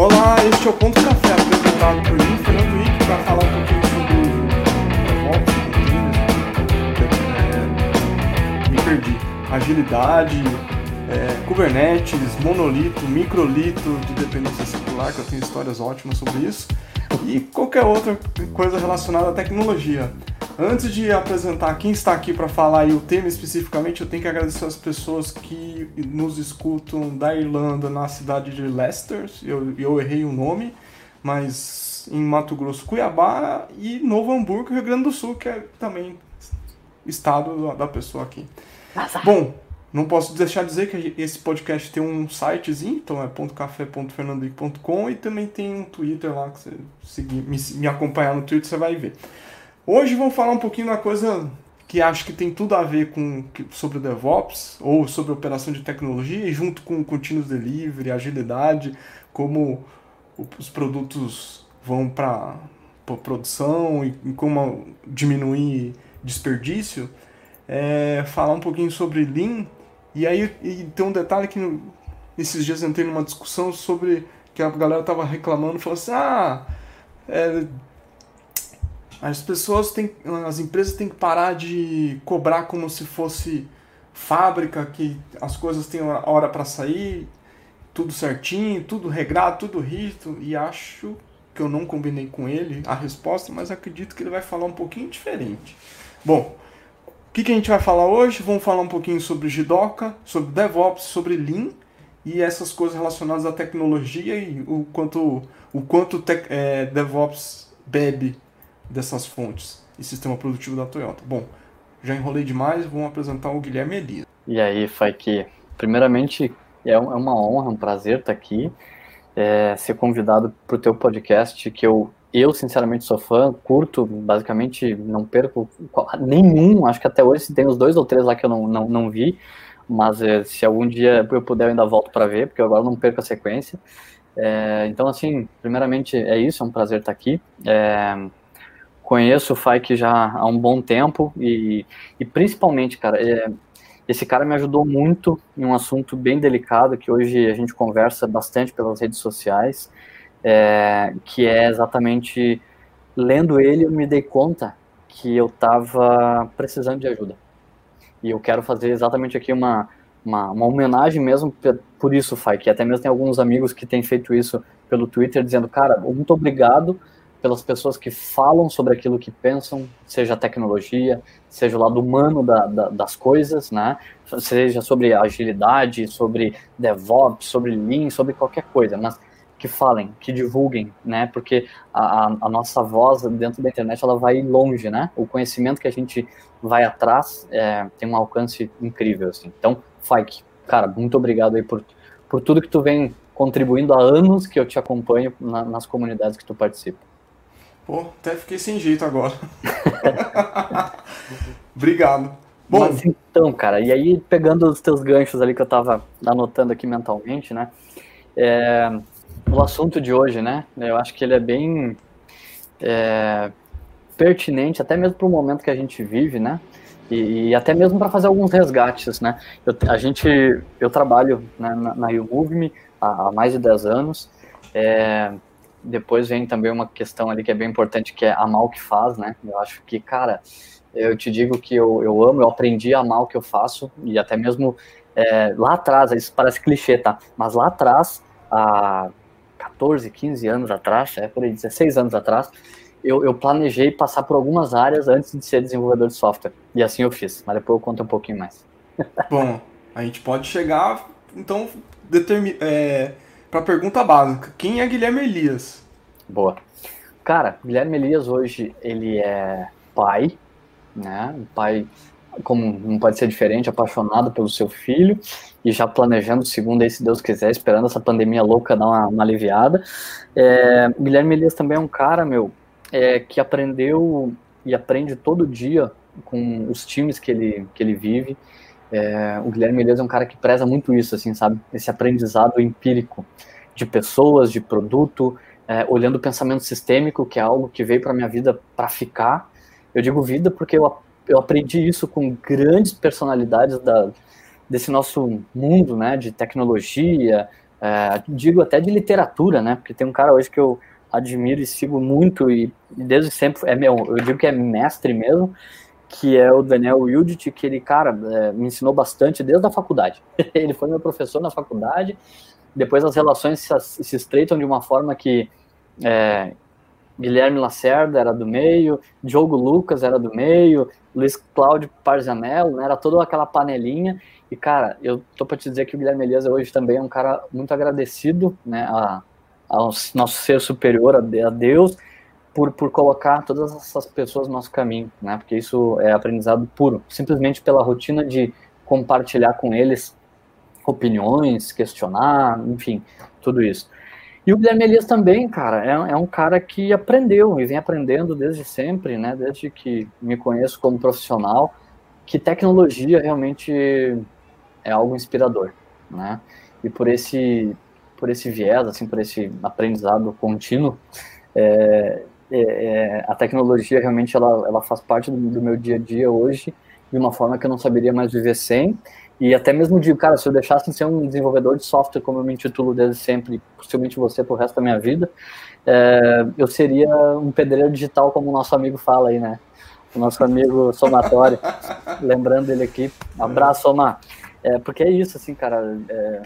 Olá, este é o Ponto Café, apresentado por mim, Fernando Wick, para falar um pouquinho sobre me perdi, agilidade, é, Kubernetes, monolito, microlito de dependência circular, que eu tenho histórias ótimas sobre isso, e qualquer outra coisa relacionada à tecnologia. Antes de apresentar quem está aqui para falar e o tema especificamente, eu tenho que agradecer as pessoas que nos escutam da Irlanda, na cidade de Leicester. Eu, eu errei o nome, mas em Mato Grosso, Cuiabá e Novo Hamburgo, Rio Grande do Sul, que é também estado da pessoa aqui. Nossa. Bom, não posso deixar de dizer que esse podcast tem um sitezinho, então é .café.fernandoic.com e também tem um Twitter lá que você seguir, me, me acompanhar no Twitter você vai ver. Hoje vamos falar um pouquinho da coisa que acho que tem tudo a ver com sobre DevOps ou sobre operação de tecnologia e junto com continuous delivery, agilidade, como os produtos vão para produção e, e como diminuir desperdício, é, falar um pouquinho sobre Lean. E aí e tem um detalhe que esses dias entrei numa discussão sobre que a galera tava reclamando, falou assim, ah, é, as pessoas têm, as empresas têm que parar de cobrar como se fosse fábrica, que as coisas têm hora para sair, tudo certinho, tudo regrado, tudo rito, e acho que eu não combinei com ele a resposta, mas acredito que ele vai falar um pouquinho diferente. Bom, o que, que a gente vai falar hoje? Vamos falar um pouquinho sobre Jidoka, sobre DevOps, sobre Lean e essas coisas relacionadas à tecnologia e o quanto o quanto te, é, DevOps bebe dessas fontes e sistema produtivo da Toyota. Bom, já enrolei demais, vamos apresentar o Guilherme Elias. E aí, Faiki, primeiramente é, é uma honra, um prazer estar aqui, é, ser convidado para o teu podcast, que eu, eu sinceramente sou fã, curto, basicamente não perco nenhum, acho que até hoje tem os dois ou três lá que eu não, não, não vi, mas é, se algum dia eu puder eu ainda volto para ver, porque agora não perco a sequência. É, então, assim, primeiramente é isso, é um prazer estar aqui. É, conheço o Fike já há um bom tempo e, e principalmente, cara, é, esse cara me ajudou muito em um assunto bem delicado que hoje a gente conversa bastante pelas redes sociais, é, que é exatamente lendo ele eu me dei conta que eu estava precisando de ajuda. E eu quero fazer exatamente aqui uma, uma, uma homenagem mesmo por isso, Fai, até mesmo tem alguns amigos que têm feito isso pelo Twitter, dizendo, cara, muito obrigado pelas pessoas que falam sobre aquilo que pensam, seja a tecnologia, seja o lado humano da, da, das coisas, né? seja sobre agilidade, sobre DevOps, sobre Lean, sobre qualquer coisa, mas que falem, que divulguem, né? Porque a, a, nossa voz dentro da internet ela vai longe, né? O conhecimento que a gente vai atrás é, tem um alcance incrível, assim. Então, Fike, cara, muito obrigado aí por, por tudo que tu vem contribuindo há anos que eu te acompanho na, nas comunidades que tu participa. Pô, até fiquei sem jeito agora. Obrigado. Bom, Mas então, cara, e aí pegando os teus ganchos ali que eu tava anotando aqui mentalmente, né? É, o assunto de hoje, né? Eu acho que ele é bem é, pertinente, até mesmo para o momento que a gente vive, né? E, e até mesmo para fazer alguns resgates, né? Eu, a gente, eu trabalho né, na, na YouMove há, há mais de 10 anos. É, depois vem também uma questão ali que é bem importante, que é amar o que faz, né? Eu acho que, cara, eu te digo que eu, eu amo, eu aprendi a amar o que eu faço, e até mesmo é, lá atrás, isso parece clichê, tá? Mas lá atrás, há 14, 15 anos atrás, é por aí, 16 anos atrás, eu, eu, planejei passar por algumas áreas antes de ser desenvolvedor de software. E assim eu fiz, mas depois eu conto um pouquinho mais. Bom, a gente pode chegar, então, determinar. É para a pergunta básica. Quem é Guilherme Elias? Boa. Cara, Guilherme Elias hoje ele é pai, né? Um pai, como não pode ser diferente, apaixonado pelo seu filho e já planejando segundo aí, se Deus quiser, esperando essa pandemia louca dar uma, uma aliviada. É, Guilherme Elias também é um cara, meu, é, que aprendeu e aprende todo dia com os times que ele, que ele vive. É, o Guilherme Elias é um cara que preza muito isso, assim, sabe? Esse aprendizado empírico de pessoas, de produto, é, olhando o pensamento sistêmico, que é algo que veio para minha vida para ficar. Eu digo vida porque eu, eu aprendi isso com grandes personalidades da, desse nosso mundo, né? De tecnologia, é, digo até de literatura, né? Porque tem um cara hoje que eu admiro e sigo muito e desde sempre é meu, eu digo que é mestre mesmo, que é o Daniel Wildit, que ele, cara, é, me ensinou bastante desde a faculdade. ele foi meu professor na faculdade, depois as relações se, se estreitam de uma forma que é, Guilherme Lacerda era do meio, Diogo Lucas era do meio, Luiz Cláudio Parzanello, né, era toda aquela panelinha, e cara, eu tô para te dizer que o Guilherme Elias hoje também é um cara muito agradecido, né, a, ao nosso ser superior, a Deus, por, por colocar todas essas pessoas no nosso caminho, né? Porque isso é aprendizado puro, simplesmente pela rotina de compartilhar com eles opiniões, questionar, enfim, tudo isso. E o Guilherme Elias também, cara, é, é, um cara que aprendeu e vem aprendendo desde sempre, né? Desde que me conheço como profissional, que tecnologia realmente é algo inspirador, né? E por esse por esse viés, assim, por esse aprendizado contínuo, é, é, é, a tecnologia realmente ela, ela faz parte do, do, meu dia a dia hoje de uma forma que eu não saberia mais viver sem. E até mesmo digo, cara, se eu deixasse de ser um desenvolvedor de software, como eu me intitulo desde sempre, possivelmente você pro resto da minha vida, é, eu seria um pedreiro digital, como o nosso amigo fala aí, né? O nosso amigo Somatório, lembrando ele aqui. Abraço, Somar. É, porque é isso, assim, cara, é,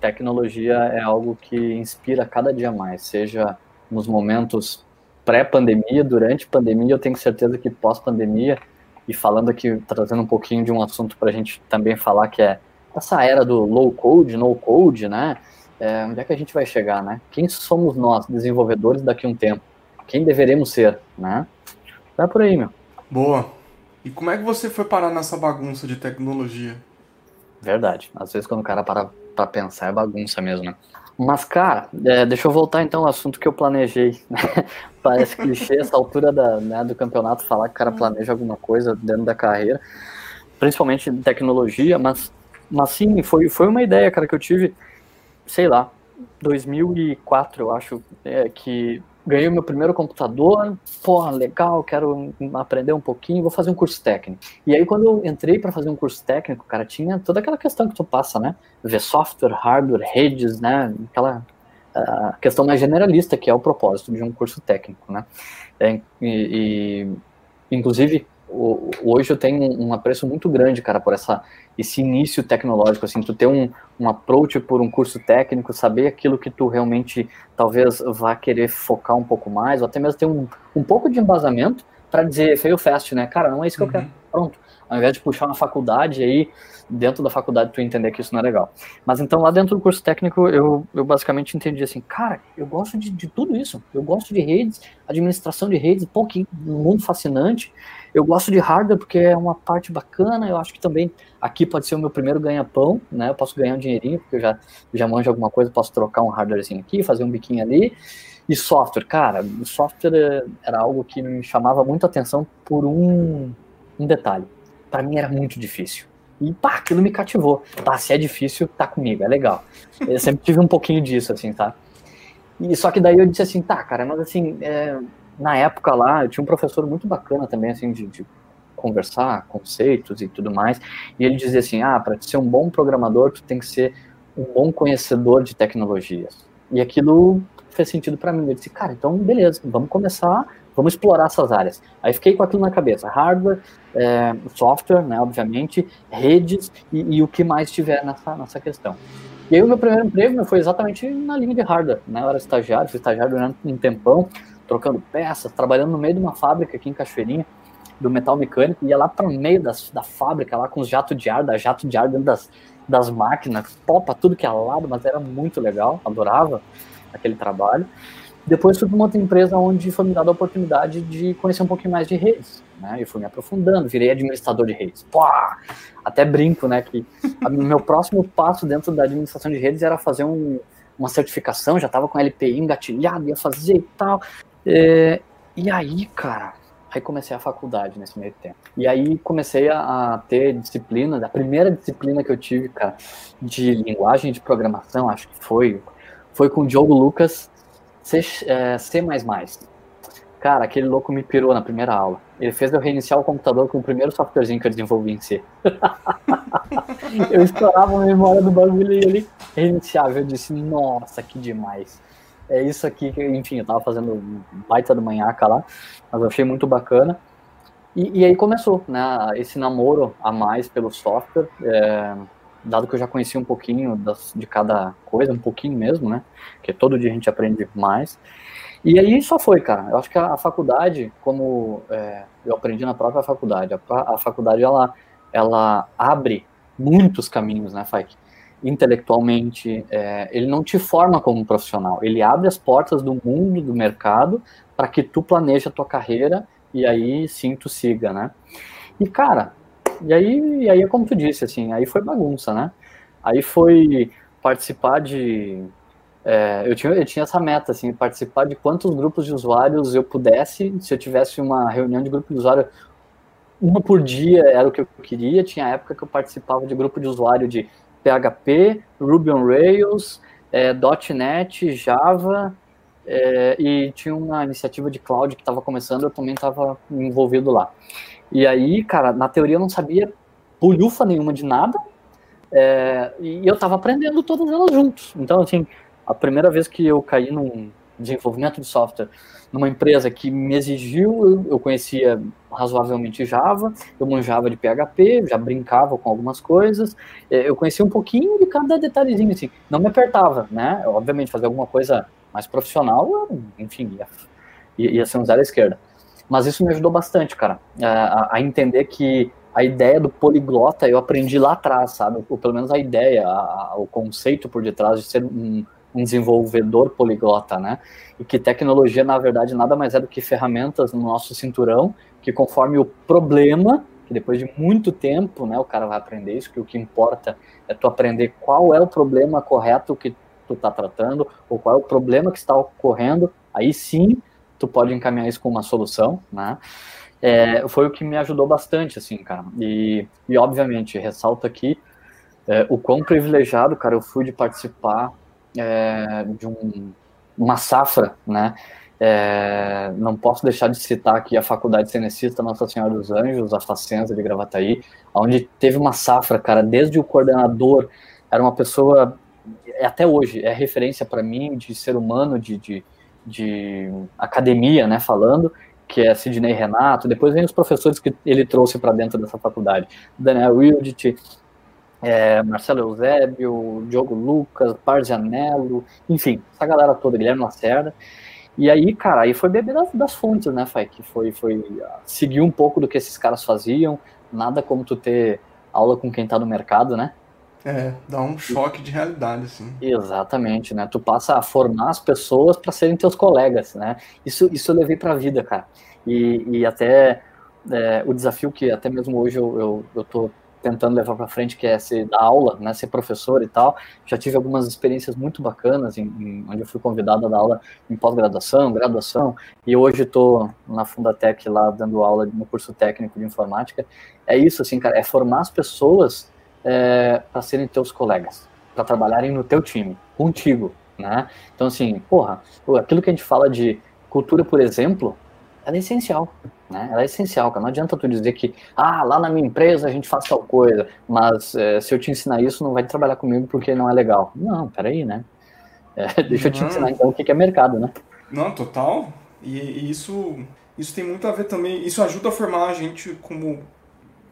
tecnologia é algo que inspira cada dia mais, seja nos momentos pré-pandemia, durante pandemia, eu tenho certeza que pós-pandemia, e falando aqui, trazendo um pouquinho de um assunto para a gente também falar, que é essa era do low code, no code, né? É, onde é que a gente vai chegar, né? Quem somos nós, desenvolvedores, daqui a um tempo? Quem deveremos ser, né? Vai por aí, meu. Boa. E como é que você foi parar nessa bagunça de tecnologia? Verdade. Às vezes quando o cara para pra pensar é bagunça mesmo, né? Mas, cara, é, deixa eu voltar então ao assunto que eu planejei. Né? Parece clichê essa altura da, né, do campeonato falar que o cara planeja alguma coisa dentro da carreira, principalmente de tecnologia, mas, mas sim, foi, foi uma ideia, cara, que eu tive, sei lá, 2004, eu acho, é, que ganhei o meu primeiro computador, pô, legal, quero aprender um pouquinho, vou fazer um curso técnico. E aí quando eu entrei para fazer um curso técnico, cara, tinha toda aquela questão que tu passa, né? Ver software, hardware, redes, né? Aquela questão mais generalista que é o propósito de um curso técnico, né? É, e, e, inclusive hoje eu tenho um apreço muito grande, cara, por essa esse início tecnológico, assim, tu ter um, um approach por um curso técnico, saber aquilo que tu realmente talvez vá querer focar um pouco mais, ou até mesmo ter um, um pouco de embasamento para dizer fail fast, né? Cara, não é isso que uhum. eu quero. Pronto. Ao invés de puxar uma faculdade aí, dentro da faculdade tu entender que isso não é legal. Mas então lá dentro do curso técnico eu, eu basicamente entendi assim, cara, eu gosto de, de tudo isso. Eu gosto de redes, administração de redes, pô, que mundo fascinante. Eu gosto de hardware porque é uma parte bacana. Eu acho que também aqui pode ser o meu primeiro ganha-pão, né? Eu posso ganhar um dinheirinho, porque eu já, já manjo alguma coisa, posso trocar um hardwarezinho aqui, fazer um biquinho ali. E software, cara, o software era algo que me chamava muito atenção por um, um detalhe. Para mim era muito difícil. E pá, aquilo me cativou. Tá, se é difícil, tá comigo, é legal. Eu sempre tive um pouquinho disso, assim, tá? E só que daí eu disse assim, tá, cara, mas assim, é, na época lá, eu tinha um professor muito bacana também, assim, de, de conversar, conceitos e tudo mais, e ele dizia assim, ah, para ser um bom programador, tu tem que ser um bom conhecedor de tecnologias. E aquilo fez sentido para mim. Eu disse, cara, então beleza, vamos começar, vamos explorar essas áreas. Aí fiquei com aquilo na cabeça, hardware, é, software, né, obviamente, redes e, e, o que mais tiver nessa, nessa questão. E aí o meu primeiro emprego foi exatamente na linha de hardware, né, eu era estagiário, fui estagiário durante um tempão, trocando peças, trabalhando no meio de uma fábrica aqui em Cachoeirinha, do metal mecânico, ia lá para o meio das, da fábrica, lá com os jatos de ar, da jato de ar dentro das, das máquinas, topa tudo que é lado, mas era muito legal, adorava aquele trabalho. Depois fui para uma outra empresa onde foi me dada a oportunidade de conhecer um pouquinho mais de redes, né? Eu fui me aprofundando, virei administrador de redes. Pô, até brinco, né, que o meu próximo passo dentro da administração de redes era fazer um, uma certificação, já estava com LPI engatilhado, ia fazer e tal. É, e aí, cara, aí comecei a faculdade nesse meio tempo. E aí comecei a, a, ter disciplina, a primeira disciplina que eu tive, cara, de linguagem de programação, acho que foi, foi com o Diogo Lucas, C, é, C++. Cara, aquele louco me pirou na primeira aula. Ele fez eu reiniciar o computador com o primeiro softwarezinho que eu desenvolvi em C. eu estourava a memória do bagulho e ele reiniciava. Eu disse, nossa, que demais. É isso aqui que, enfim, eu tava fazendo baita do manhaca lá, mas eu achei muito bacana. E, e, aí começou, né, esse namoro a mais pelo software, é, dado que eu já conhecia um pouquinho das, de cada coisa, um pouquinho mesmo, né, que todo dia a gente aprende mais. E aí só foi, cara. Eu acho que a, a faculdade, como é, eu aprendi na própria faculdade, a, a, faculdade ela, ela abre muitos caminhos, né, Faik? Intelectualmente, é, ele não te forma como profissional, ele abre as portas do mundo, do mercado, para que tu planeje a tua carreira e aí sim tu siga, né? E cara, e aí, e aí é como tu disse, assim, aí foi bagunça, né? Aí foi participar de é, eu, tinha, eu tinha essa meta, assim, participar de quantos grupos de usuários eu pudesse, se eu tivesse uma reunião de grupo de usuário, uma por dia era o que eu queria, tinha época que eu participava de grupo de usuário de PHP, Ruby on Rails, é, .NET, Java, é, e tinha uma iniciativa de cloud que estava começando, eu também estava envolvido lá. E aí, cara, na teoria eu não sabia bolhufa nenhuma de nada, é, e eu estava aprendendo todas elas juntos. Então, assim, a primeira vez que eu caí num desenvolvimento de software numa empresa que me exigiu, eu, conhecia razoavelmente Java, eu manjava de PHP, já brincava com algumas coisas, é, eu conhecia um pouquinho de cada detalhezinho, assim, não me apertava, né? obviamente, fazer alguma coisa mais profissional, enfim, ia, ia ser um zero à esquerda. Mas isso me ajudou bastante, cara, a, a entender que a ideia do poliglota eu aprendi lá atrás, sabe? Ou pelo menos a ideia, a, o conceito por detrás de ser um um desenvolvedor poliglota, né? E que tecnologia, na verdade, nada mais é do que ferramentas no nosso cinturão, que conforme o problema, que depois de muito tempo, né, o cara vai aprender isso, que o que importa é tu aprender qual é o problema correto que tu está tratando, ou qual é o problema que está ocorrendo, aí sim tu pode encaminhar isso com uma solução, né? É, foi o que me ajudou bastante, assim, cara. E, e obviamente, ressalto aqui é, o quão privilegiado, cara, eu fui de participar é, de um, uma safra, né? É, não posso deixar de citar aqui a Faculdade Cenecista Nossa Senhora dos Anjos, a Facenza de Gravataí, onde teve uma safra, cara, desde o coordenador, era uma pessoa, é até hoje, é referência para mim de ser humano, de, de, de academia, né, falando, que é Sidney Renato, depois vem os professores que ele trouxe para dentro dessa faculdade, Daniel Wildit, é, Marcelo Eusébio, Diogo Lucas, Parzianello, enfim, essa galera toda, Guilherme Lacerda. E aí, cara, aí foi beber das, das fontes, né, Fai? Que foi, foi seguir um pouco do que esses caras faziam. Nada como tu ter aula com quem tá no mercado, né? É, dá um choque de realidade, assim. Exatamente, né? Tu passa a formar as pessoas para serem teus colegas, né? Isso, isso eu levei pra vida, cara. E, e até é, o desafio que até mesmo hoje eu, eu, eu tô tentando levar para frente, que é ser dar aula, né, ser professor e tal. Já tive algumas experiências muito bacanas, em, em onde eu fui convidado a dar aula em pós-graduação, graduação, e hoje estou na Fundatec lá dando aula no curso técnico de informática. É isso, assim, cara, é formar as pessoas é, para serem teus colegas, para trabalharem no teu time, contigo, né? Então, assim, porra, aquilo que a gente fala de cultura, por exemplo, ela é essencial, né? Ela é essencial, cara. Não adianta tu dizer que, ah, lá na minha empresa a gente faz tal coisa, mas é, se eu te ensinar isso, não vai trabalhar comigo porque não é legal. Não, peraí, né? É, deixa eu te ensinar então o que é mercado, né? Não, total. E, e, isso, isso tem muito a ver também. Isso ajuda a formar a gente como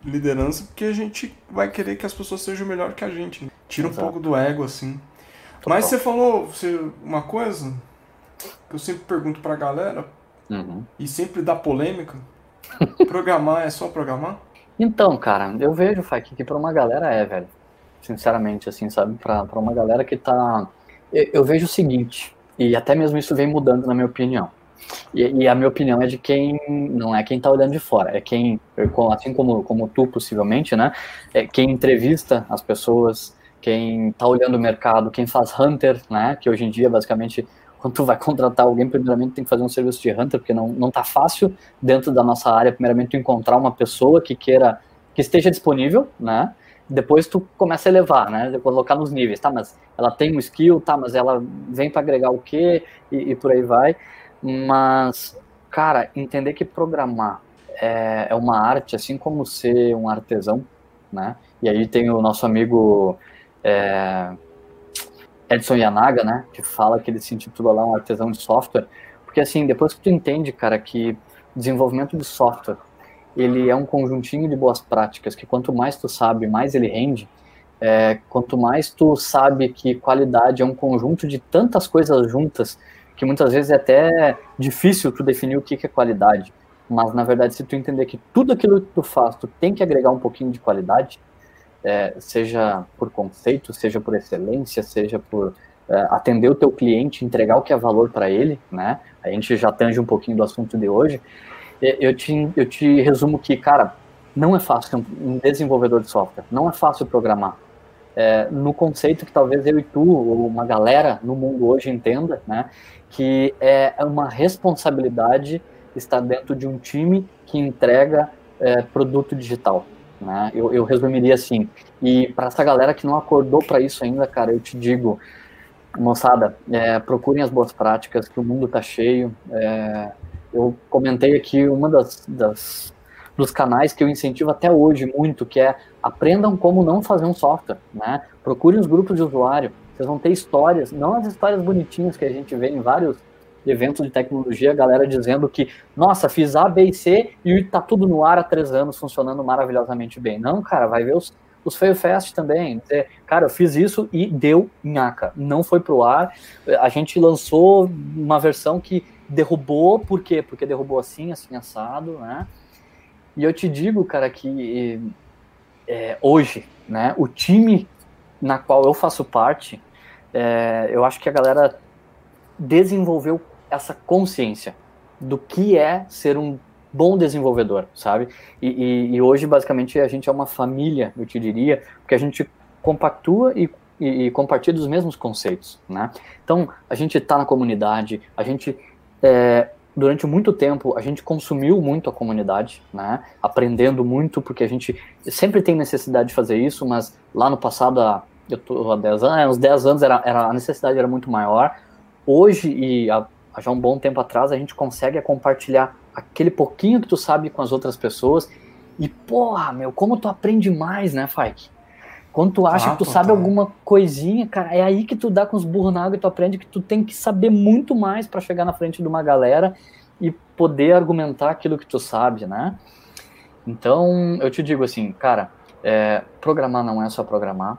liderança, porque a gente vai querer que as pessoas sejam melhor que a gente. Né? Tira Exato. um pouco do ego, assim. Total. Mas você falou você, uma coisa que eu sempre pergunto pra galera, Uhum. E sempre dá polêmica. programar é só programar? Então, cara, eu vejo, Fak, que pra uma galera é, velho. Sinceramente, assim, sabe? Pra, pra uma galera que tá. Eu, eu vejo o seguinte, e até mesmo isso vem mudando na minha opinião. E, e, a minha opinião é de quem não é quem tá olhando de fora, é quem, assim como, como tu possivelmente, né? É quem entrevista as pessoas, quem tá olhando o mercado, quem faz hunter, né? Que hoje em dia basicamente quando tu vai contratar alguém, primeiramente tem que fazer um serviço de hunter, porque não, não tá fácil dentro da nossa área, primeiramente tu encontrar uma pessoa que queira, que esteja disponível, né? Depois tu começa a elevar, né? Colocar nos níveis, tá? Mas ela tem um skill, tá? Mas ela vem para agregar o quê? E, e por aí vai. Mas, cara, entender que programar é, é uma arte, assim como ser um artesão, né? E aí tem o nosso amigo é, Edson Yanaga, né? Que fala que ele se intitula lá um artesão de software. Porque assim, depois que tu entende, cara, que desenvolvimento de software ele é um conjuntinho de boas práticas que quanto mais tu sabe, mais ele rende. É, quanto mais tu sabe que qualidade é um conjunto de tantas coisas juntas que muitas vezes é até difícil tu definir o que, que é qualidade. Mas na verdade, se tu entender que tudo aquilo que tu faz, tu tem que agregar um pouquinho de qualidade, é, seja por conceito, seja por excelência, seja por é, atender o teu cliente, entregar o que é valor para ele, né? A gente já tange um pouquinho do assunto de hoje eu te, eu te resumo que, cara, não é fácil um desenvolvedor de software, não é fácil programar. É, no conceito que talvez eu e tu, ou uma galera no mundo hoje entenda, né, que é uma responsabilidade estar dentro de um time que entrega é, produto digital. Né? Eu, eu resumiria assim. E para essa galera que não acordou para isso ainda, cara, eu te digo, moçada, é, procurem as boas práticas, que o mundo tá cheio. É, eu comentei aqui uma das, das dos canais que eu incentivo até hoje muito, que é aprendam como não fazer um software, né? Procurem os grupos de usuário, vocês vão ter histórias, não as histórias bonitinhas que a gente vê em vários eventos de tecnologia, a galera dizendo que, nossa, fiz A, B e C e tá tudo no ar há três anos, funcionando maravilhosamente bem. Não, cara, vai ver os, os Fail Fast também. Dizer, cara, eu fiz isso e deu nhaca. Não foi pro ar. A gente lançou uma versão que derrubou, por quê? Porque derrubou assim, assim, assado, né? E eu te digo, cara, que é, hoje, né, o time na qual eu faço parte, é, eu acho que a galera desenvolveu essa consciência do que é ser um bom desenvolvedor, sabe? E, e, e, hoje, basicamente, a gente é uma família, eu te diria, porque a gente compactua e, e compartilha os mesmos conceitos, né? Então, a gente está na comunidade, a gente é, durante muito tempo a gente consumiu muito a comunidade, né? Aprendendo muito, porque a gente sempre tem necessidade de fazer isso, mas lá no passado, há, eu tô há 10 anos, é, uns 10 anos era, era, a necessidade era muito maior. Hoje, e há já um bom tempo atrás, a gente consegue compartilhar aquele pouquinho que tu sabe com as outras pessoas. E, porra, meu, como tu aprende mais, né, Fike? Quando tu acha ah, que tu sabe alguma coisinha, cara, é aí que tu dá com os burros na água e tu aprende que tu tem que saber muito mais para chegar na frente de uma galera e poder argumentar aquilo que tu sabe, né? Então, eu te digo assim, cara, é, programar não é só programar.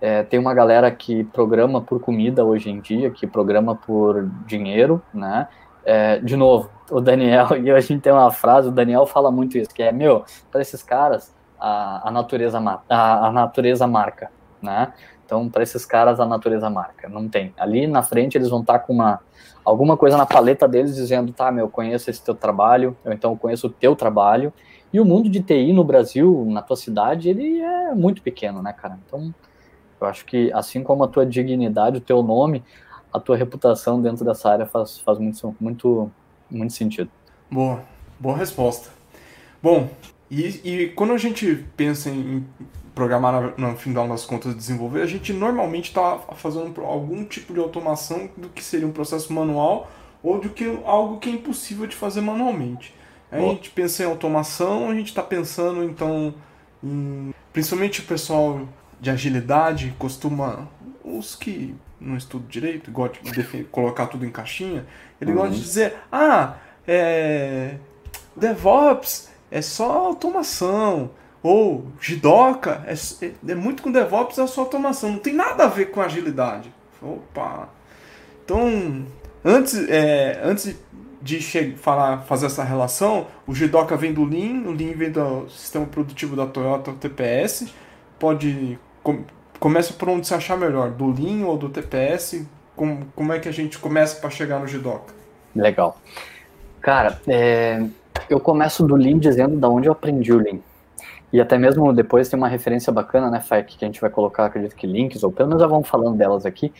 É, tem uma galera que programa por comida hoje em dia, que programa por dinheiro, né? É, de novo, o Daniel, e a gente tem uma frase, o Daniel fala muito isso, que é, meu, para esses caras, a, a natureza a, a natureza marca, né? Então, para esses caras, a natureza marca. Não tem. Ali na frente, eles vão estar tá com uma, alguma coisa na paleta deles dizendo: tá, meu, conheço esse teu trabalho, ou então conheço o teu trabalho. E o mundo de TI no Brasil, na tua cidade, ele é muito pequeno, né, cara? Então, eu acho que assim como a tua dignidade, o teu nome, a tua reputação dentro dessa área faz, faz muito, muito, muito sentido. Boa, boa resposta. Bom, e, e quando a gente pensa em programar no final das contas desenvolver, a gente normalmente está fazendo algum tipo de automação do que seria um processo manual ou do que algo que é impossível de fazer manualmente. a gente pensa em automação, a gente está pensando então em, principalmente o pessoal de agilidade costuma os que não estudam direito, gostam de colocar tudo em caixinha, ele uhum. gosta de dizer, ah, é, DevOps é só automação. Ou Jidoka é, é, muito com DevOps, é só automação. Não tem nada a ver com agilidade. Opa! Então, antes, é, antes de falar, fazer essa relação, o Jidoka vem do Lean, o Lean vem do sistema produtivo da Toyota, o TPS. Pode. Com, começa por onde se achar melhor, do Lean ou do TPS. Como, como é que a gente começa para chegar no Jidoka? Legal. Cara, é, eu começo do Lean dizendo da onde eu aprendi o Lean. E até mesmo depois tem uma referência bacana, né, Fike, que a gente vai colocar, acredito que links, ou pelo menos já vamos falando delas aqui,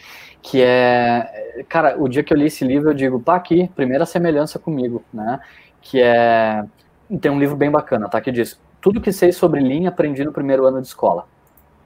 que é, cara, o dia que eu li esse livro, eu digo, tá aqui, primeira semelhança comigo, né, que é, tem um livro bem bacana, tá, que diz, tudo que sei sobre Lean aprendi no primeiro ano de escola,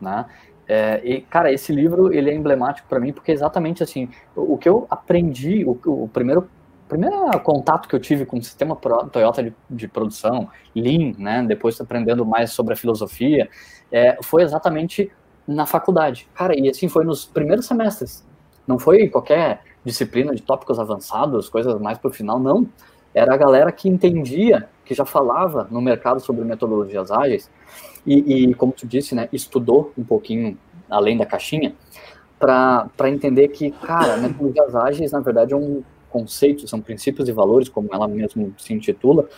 né, é, e, cara, esse livro, ele é emblemático para mim, porque é exatamente assim, o, o que eu aprendi, o, o primeiro primeiro contato que eu tive com o sistema Toyota de, de produção, Lean, né, depois aprendendo mais sobre a filosofia, é, foi exatamente na faculdade. Cara, e assim foi nos primeiros semestres. Não foi qualquer disciplina de tópicos avançados, coisas mais para o final, não. Era a galera que entendia, que já falava no mercado sobre metodologias ágeis e, e como tu disse, né, estudou um pouquinho além da caixinha para entender que, cara, metodologias ágeis, na verdade, é um conceito, são princípios e valores, como ela mesmo se intitula,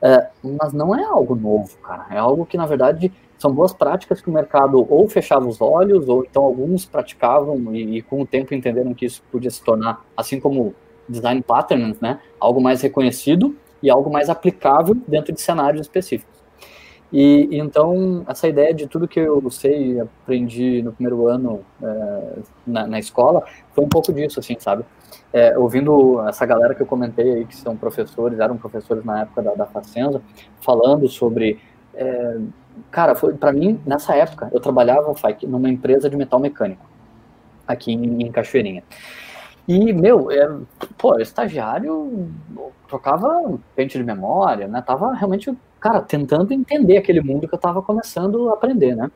é, mas não é algo novo, cara. É algo que, na verdade, são boas práticas que o mercado ou fechava os olhos, ou então alguns praticavam e, e, com o tempo entenderam que isso podia se tornar, assim como design patterns, né, algo mais reconhecido e algo mais aplicável dentro de cenários específicos. E, então, essa ideia de tudo que eu sei e aprendi no primeiro ano é, na, na, escola foi um pouco disso, assim, sabe? É, ouvindo essa galera que eu comentei aí, que são professores, eram professores na época da, da Facenza, falando sobre. É, cara, foi para mim, nessa época, eu trabalhava numa empresa de metal mecânico, aqui em, em Cachoeirinha. E, meu, é, pô, estagiário trocava pente de memória, né? Tava realmente cara, tentando entender aquele mundo que eu tava começando a aprender, né?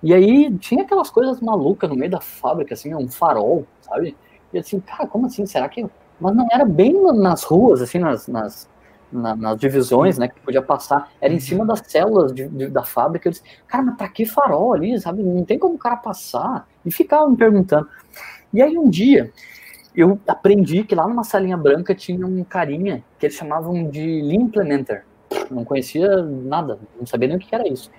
E aí tinha aquelas coisas malucas no meio da fábrica, assim, um farol, sabe? E assim, cara, como assim? Será que. Mas não era bem nas ruas, assim, nas, nas, na, nas divisões, né, que podia passar, era em cima das células de, de, da fábrica. Eu disse, cara, mas pra que farol ali, sabe? Não tem como o cara passar. E ficava me perguntando. E aí um dia eu aprendi que lá numa salinha branca tinha um carinha que eles chamavam de Lean Implementer não conhecia nada, não sabia nem o que era isso.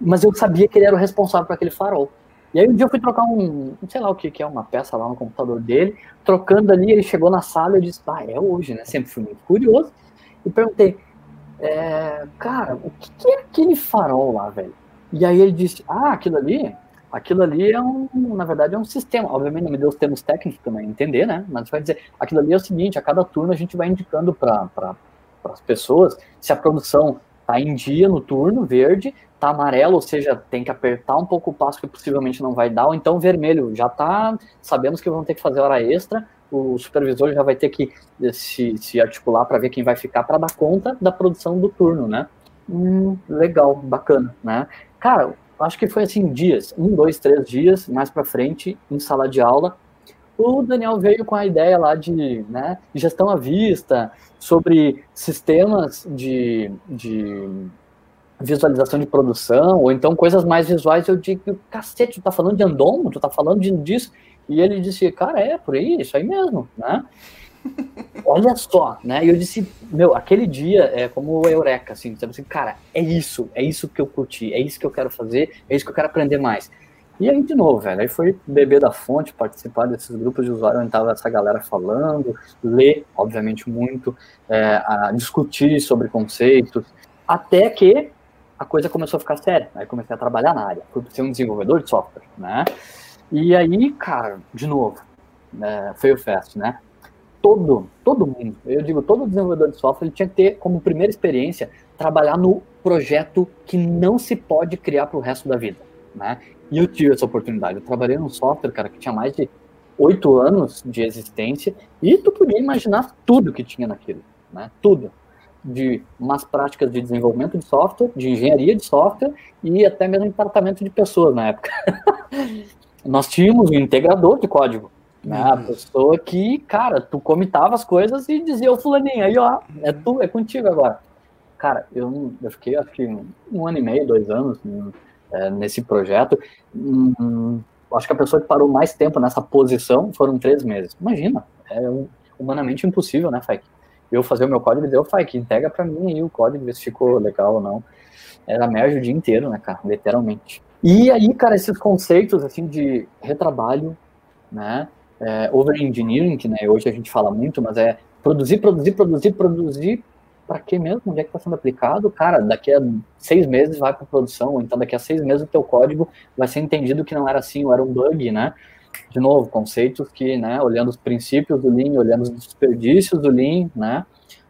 Mas eu sabia que ele era o responsável por aquele farol. E aí um dia eu fui trocar um, sei lá o que, que é, uma peça lá no computador dele, trocando ali, ele chegou na sala e eu disse, ah, é hoje, né? Sempre fui muito curioso. E perguntei, é, cara, o que, que é aquele farol lá, velho? E aí ele disse, ah, aquilo ali, aquilo ali é um, na verdade, é um sistema. Obviamente não me deu os termos técnicos também entender, né? Mas vai dizer, aquilo ali é o seguinte, a cada turno a gente vai indicando para para as pessoas se a produção está em dia no turno, verde, está amarelo, ou seja, tem que apertar um pouco o passo que possivelmente não vai dar, ou então vermelho, já está, sabemos que vão ter que fazer hora extra, o supervisor já vai ter que se, se articular para ver quem vai ficar para dar conta da produção do turno, né? Hum, legal, bacana, né? Cara, acho que foi assim, dias, um, dois, três dias, mais para frente, em sala de aula, o Daniel veio com a ideia lá de né, gestão à vista, sobre sistemas de, de visualização de produção, ou então coisas mais visuais. Eu digo, cacete, tu tá falando de Andomo? Tu tá falando disso? E ele disse, cara, é por aí, isso aí mesmo, né? Olha só, né? E eu disse, meu, aquele dia é como o Eureka, assim, sabe assim, cara, é isso, é isso que eu curti, é isso que eu quero fazer, é isso que eu quero aprender mais. E aí, de novo, velho, aí foi beber da fonte, participar desses grupos de usuários onde tava essa galera falando, ler, obviamente, muito, é, discutir sobre conceitos, até que a coisa começou a ficar séria. Aí comecei a trabalhar na área, fui ser um desenvolvedor de software, né? E aí, cara, de novo, é, foi o fest, né? Todo, todo mundo, eu digo, todo desenvolvedor de software ele tinha que ter como primeira experiência trabalhar no projeto que não se pode criar para o resto da vida, né? E eu tive essa oportunidade. Eu trabalhei num software, cara, que tinha mais de oito anos de existência e tu podia imaginar tudo que tinha naquilo, né? Tudo. De umas práticas de desenvolvimento de software, de engenharia de software e até mesmo departamento de pessoas na época. Nós tínhamos um integrador de código, né? A pessoa que, cara, tu comitava as coisas e dizia, ô fulaninho, aí ó, é tu, é contigo agora. Cara, eu, eu fiquei acho que um ano e meio, dois anos, é, nesse projeto. Hum, acho que a pessoa que parou mais tempo nessa posição foram três meses. Imagina, é humanamente impossível, né, Fike? Eu fazer o meu código e dizer, ô Fike, entrega para mim aí o código, ver se ficou legal ou não. Era merge o dia inteiro, né, cara, literalmente. E aí, cara, esses conceitos, assim, de retrabalho, né, é, over-engineering, que né, hoje a gente fala muito, mas é produzir, produzir, produzir, produzir para que mesmo? Onde é que está sendo aplicado? Cara, daqui a seis meses vai para produção, ou então daqui a seis meses o teu código vai ser entendido que não era assim, ou era um bug, né? De novo, conceitos que, né, olhando os princípios do Lean, olhando os desperdícios do Lean, né,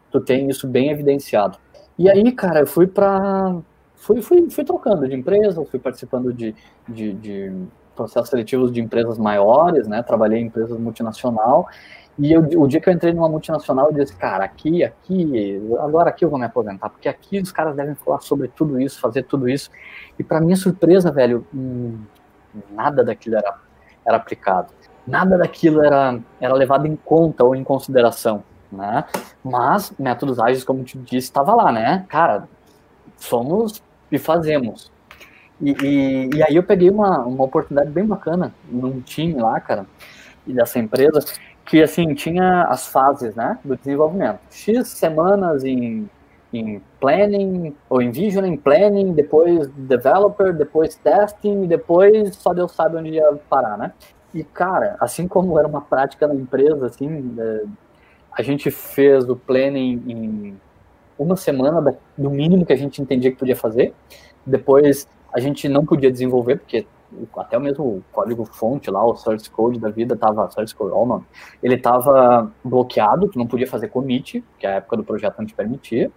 tu tem isso bem evidenciado. E aí, cara, eu fui para fui, fui, fui trocando de empresa, fui participando de, de, de processos seletivos de empresas maiores, né, trabalhei em empresas multinacional, E eu, o dia que eu entrei numa multinacional, eu disse, cara, aqui, aqui, agora aqui eu vou me aposentar, porque aqui os caras devem falar sobre tudo isso, fazer tudo isso. E para minha surpresa, velho, hum, nada daquilo era, era aplicado. Nada daquilo era, era levado em conta ou em consideração, né? Mas métodos ágeis, como te disse, estava lá, né? Cara, somos e fazemos. E, e, e, aí eu peguei uma, uma oportunidade bem bacana num time lá, cara, e dessa empresa, que assim tinha as fases né, do desenvolvimento. X semanas em, em planning, ou em visioning, planning, depois developer, depois testing, depois só Deus sabe onde ia parar, né? E, cara, assim como era uma prática na empresa, assim, é, a gente fez o planning em uma semana do mínimo que a gente entendia que podia fazer. Depois a gente não podia desenvolver, porque até o mesmo código fonte lá, o source code da vida tava, source code, não, ele tava bloqueado, tu não podia fazer commit, que a época do projeto não te permitia.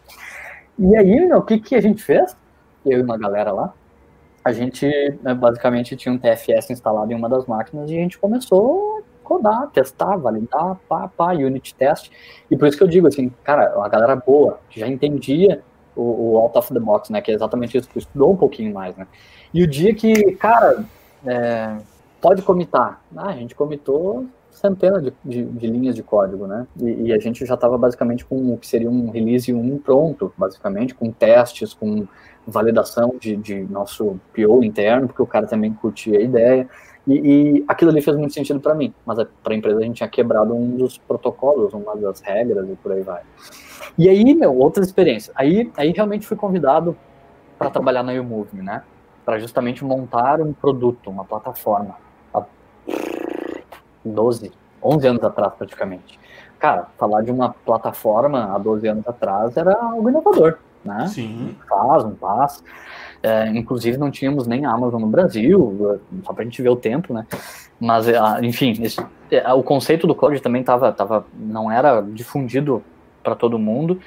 E aí, meu, o que que a gente fez? Eu e uma galera lá, a gente né, basicamente tinha um TFS instalado em uma das máquinas e a gente começou a rodar, testar, validar, pá, pá, unit test. E por isso que eu digo assim, cara, a galera boa, que já entendia o, o out of the box, né, que é exatamente isso, tu estudou um pouquinho mais, né. E o dia que, cara, é, pode comitar. Ah, a gente comitou centenas de, de, de, linhas de código, né? E, e a gente já estava basicamente com o que seria um release 1 pronto, basicamente, com testes, com validação de, de nosso PO interno, porque o cara também curtia a ideia. E, e aquilo ali fez muito sentido para mim, mas para a empresa a gente tinha quebrado um dos protocolos, uma das regras e por aí vai. E aí, meu, outras experiências. Aí, aí realmente fui convidado para trabalhar na YouMove, né? para justamente montar um produto, uma plataforma. Há 12, 11 anos atrás, praticamente. Cara, falar de uma plataforma há 12 anos atrás era algo inovador, né? Sim. Faz, um faz. É, inclusive não tínhamos nem Amazon no Brasil, só para a gente ver o tempo, né? Mas, é, enfim, esse, é, o conceito do cloud também tava, tava, não era difundido para todo mundo.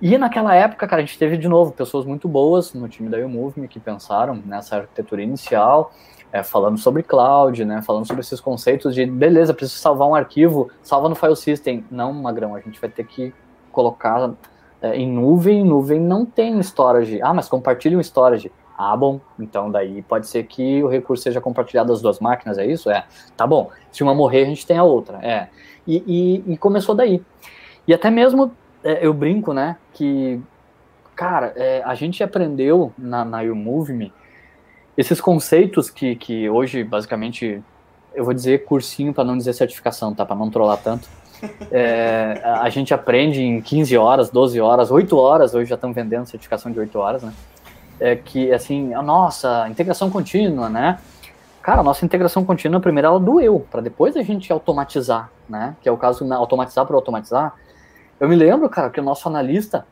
E naquela época, cara, a gente teve de novo pessoas muito boas no time da YouMove que pensaram nessa arquitetura inicial, é, falando sobre cloud, né, falando sobre esses conceitos de, beleza, preciso salvar um arquivo, salva no file system. Não, Magrão, a gente vai ter que colocar é, em nuvem, nuvem não tem storage. Ah, mas compartilha um storage. Ah, bom, então daí pode ser que o recurso seja compartilhado das duas máquinas, é isso? É, tá bom. Se uma morrer, a gente tem a outra, é. E, e, e começou daí. E até mesmo é, eu brinco, né, que, cara, é, a gente aprendeu na, na Me esses conceitos que, que hoje, basicamente, eu vou dizer cursinho para não dizer certificação, tá? Para não trollar tanto. É, a gente aprende em 15 horas, 12 horas, 8 horas, hoje já estão vendendo certificação de 8 horas, né? É que, assim, a nossa integração contínua, né? Cara, a nossa integração contínua, primeiro ela doeu, para depois a gente automatizar, né? Que é o caso, automatizar por automatizar. Eu me lembro, cara, que o nosso analista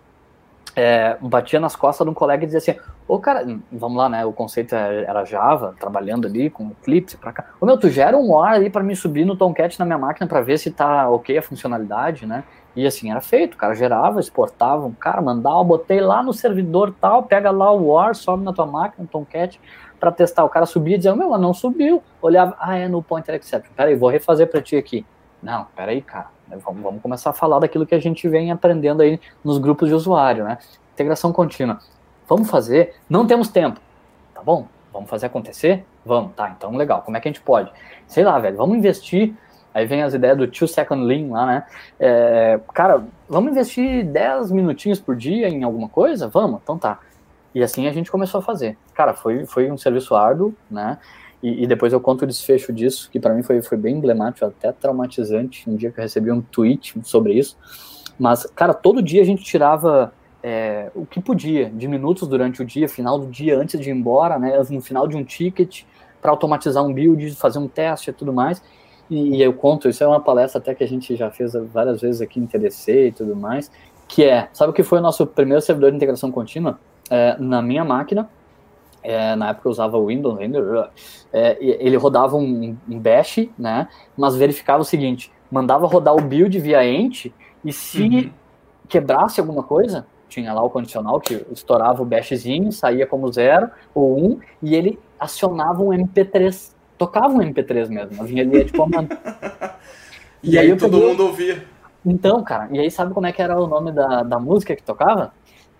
é, batia nas costas de um colega e dizia assim: Ô, cara, vamos lá, né? O conceito é, era Java, trabalhando ali com Eclipse pra cá. Ô, meu, tu gera um OR ali para me subir no Tomcat na minha máquina para ver se tá ok a funcionalidade, né? E assim era feito, o cara gerava, exportava, um cara mandava, botei lá no servidor tal, pega lá o OR, sobe na tua máquina, Tomcat, para testar. O cara subia e dizia: Meu, não subiu. Olhava, ah, é no Pointer Exception. Peraí, vou refazer para ti aqui. Não, peraí, cara? Vamos, vamos começar a falar daquilo que a gente vem aprendendo aí nos grupos de usuário, né? Integração contínua. Vamos fazer, não temos tempo. Tá bom? Vamos fazer acontecer? Vamos, tá, então legal. Como é que a gente pode? Sei lá, velho, vamos investir. Aí vem as ideias do two second lean lá, né? É, cara, vamos investir 10 minutinhos por dia em alguma coisa? Vamos, então tá. E assim a gente começou a fazer. Cara, foi, foi um serviço árduo, né? E, e, depois eu conto o desfecho disso, que para mim foi, foi bem emblemático, até traumatizante, um dia que eu recebi um tweet sobre isso. Mas, cara, todo dia a gente tirava é, o que podia, de minutos durante o dia, final do dia, antes de ir embora, né, no final de um ticket, para automatizar um build, fazer um teste e tudo mais. E, e eu conto, isso é uma palestra até que a gente já fez várias vezes aqui em TDC e tudo mais, que é, sabe o que foi o nosso primeiro servidor de integração contínua? É, na minha máquina, é, na época eu usava o Windows ainda, é, ele rodava um, um, bash, né, mas verificava o seguinte, mandava rodar o build via ent, e se uhum. quebrasse alguma coisa, tinha lá o condicional que estourava o bashzinho, saía como zero ou um, e ele acionava um MP3, tocava um MP3 mesmo, vinha ali de comando. E, e aí, aí todo peguei... mundo ouvia. Então, cara, e aí sabe como é que era o nome da, da música que tocava?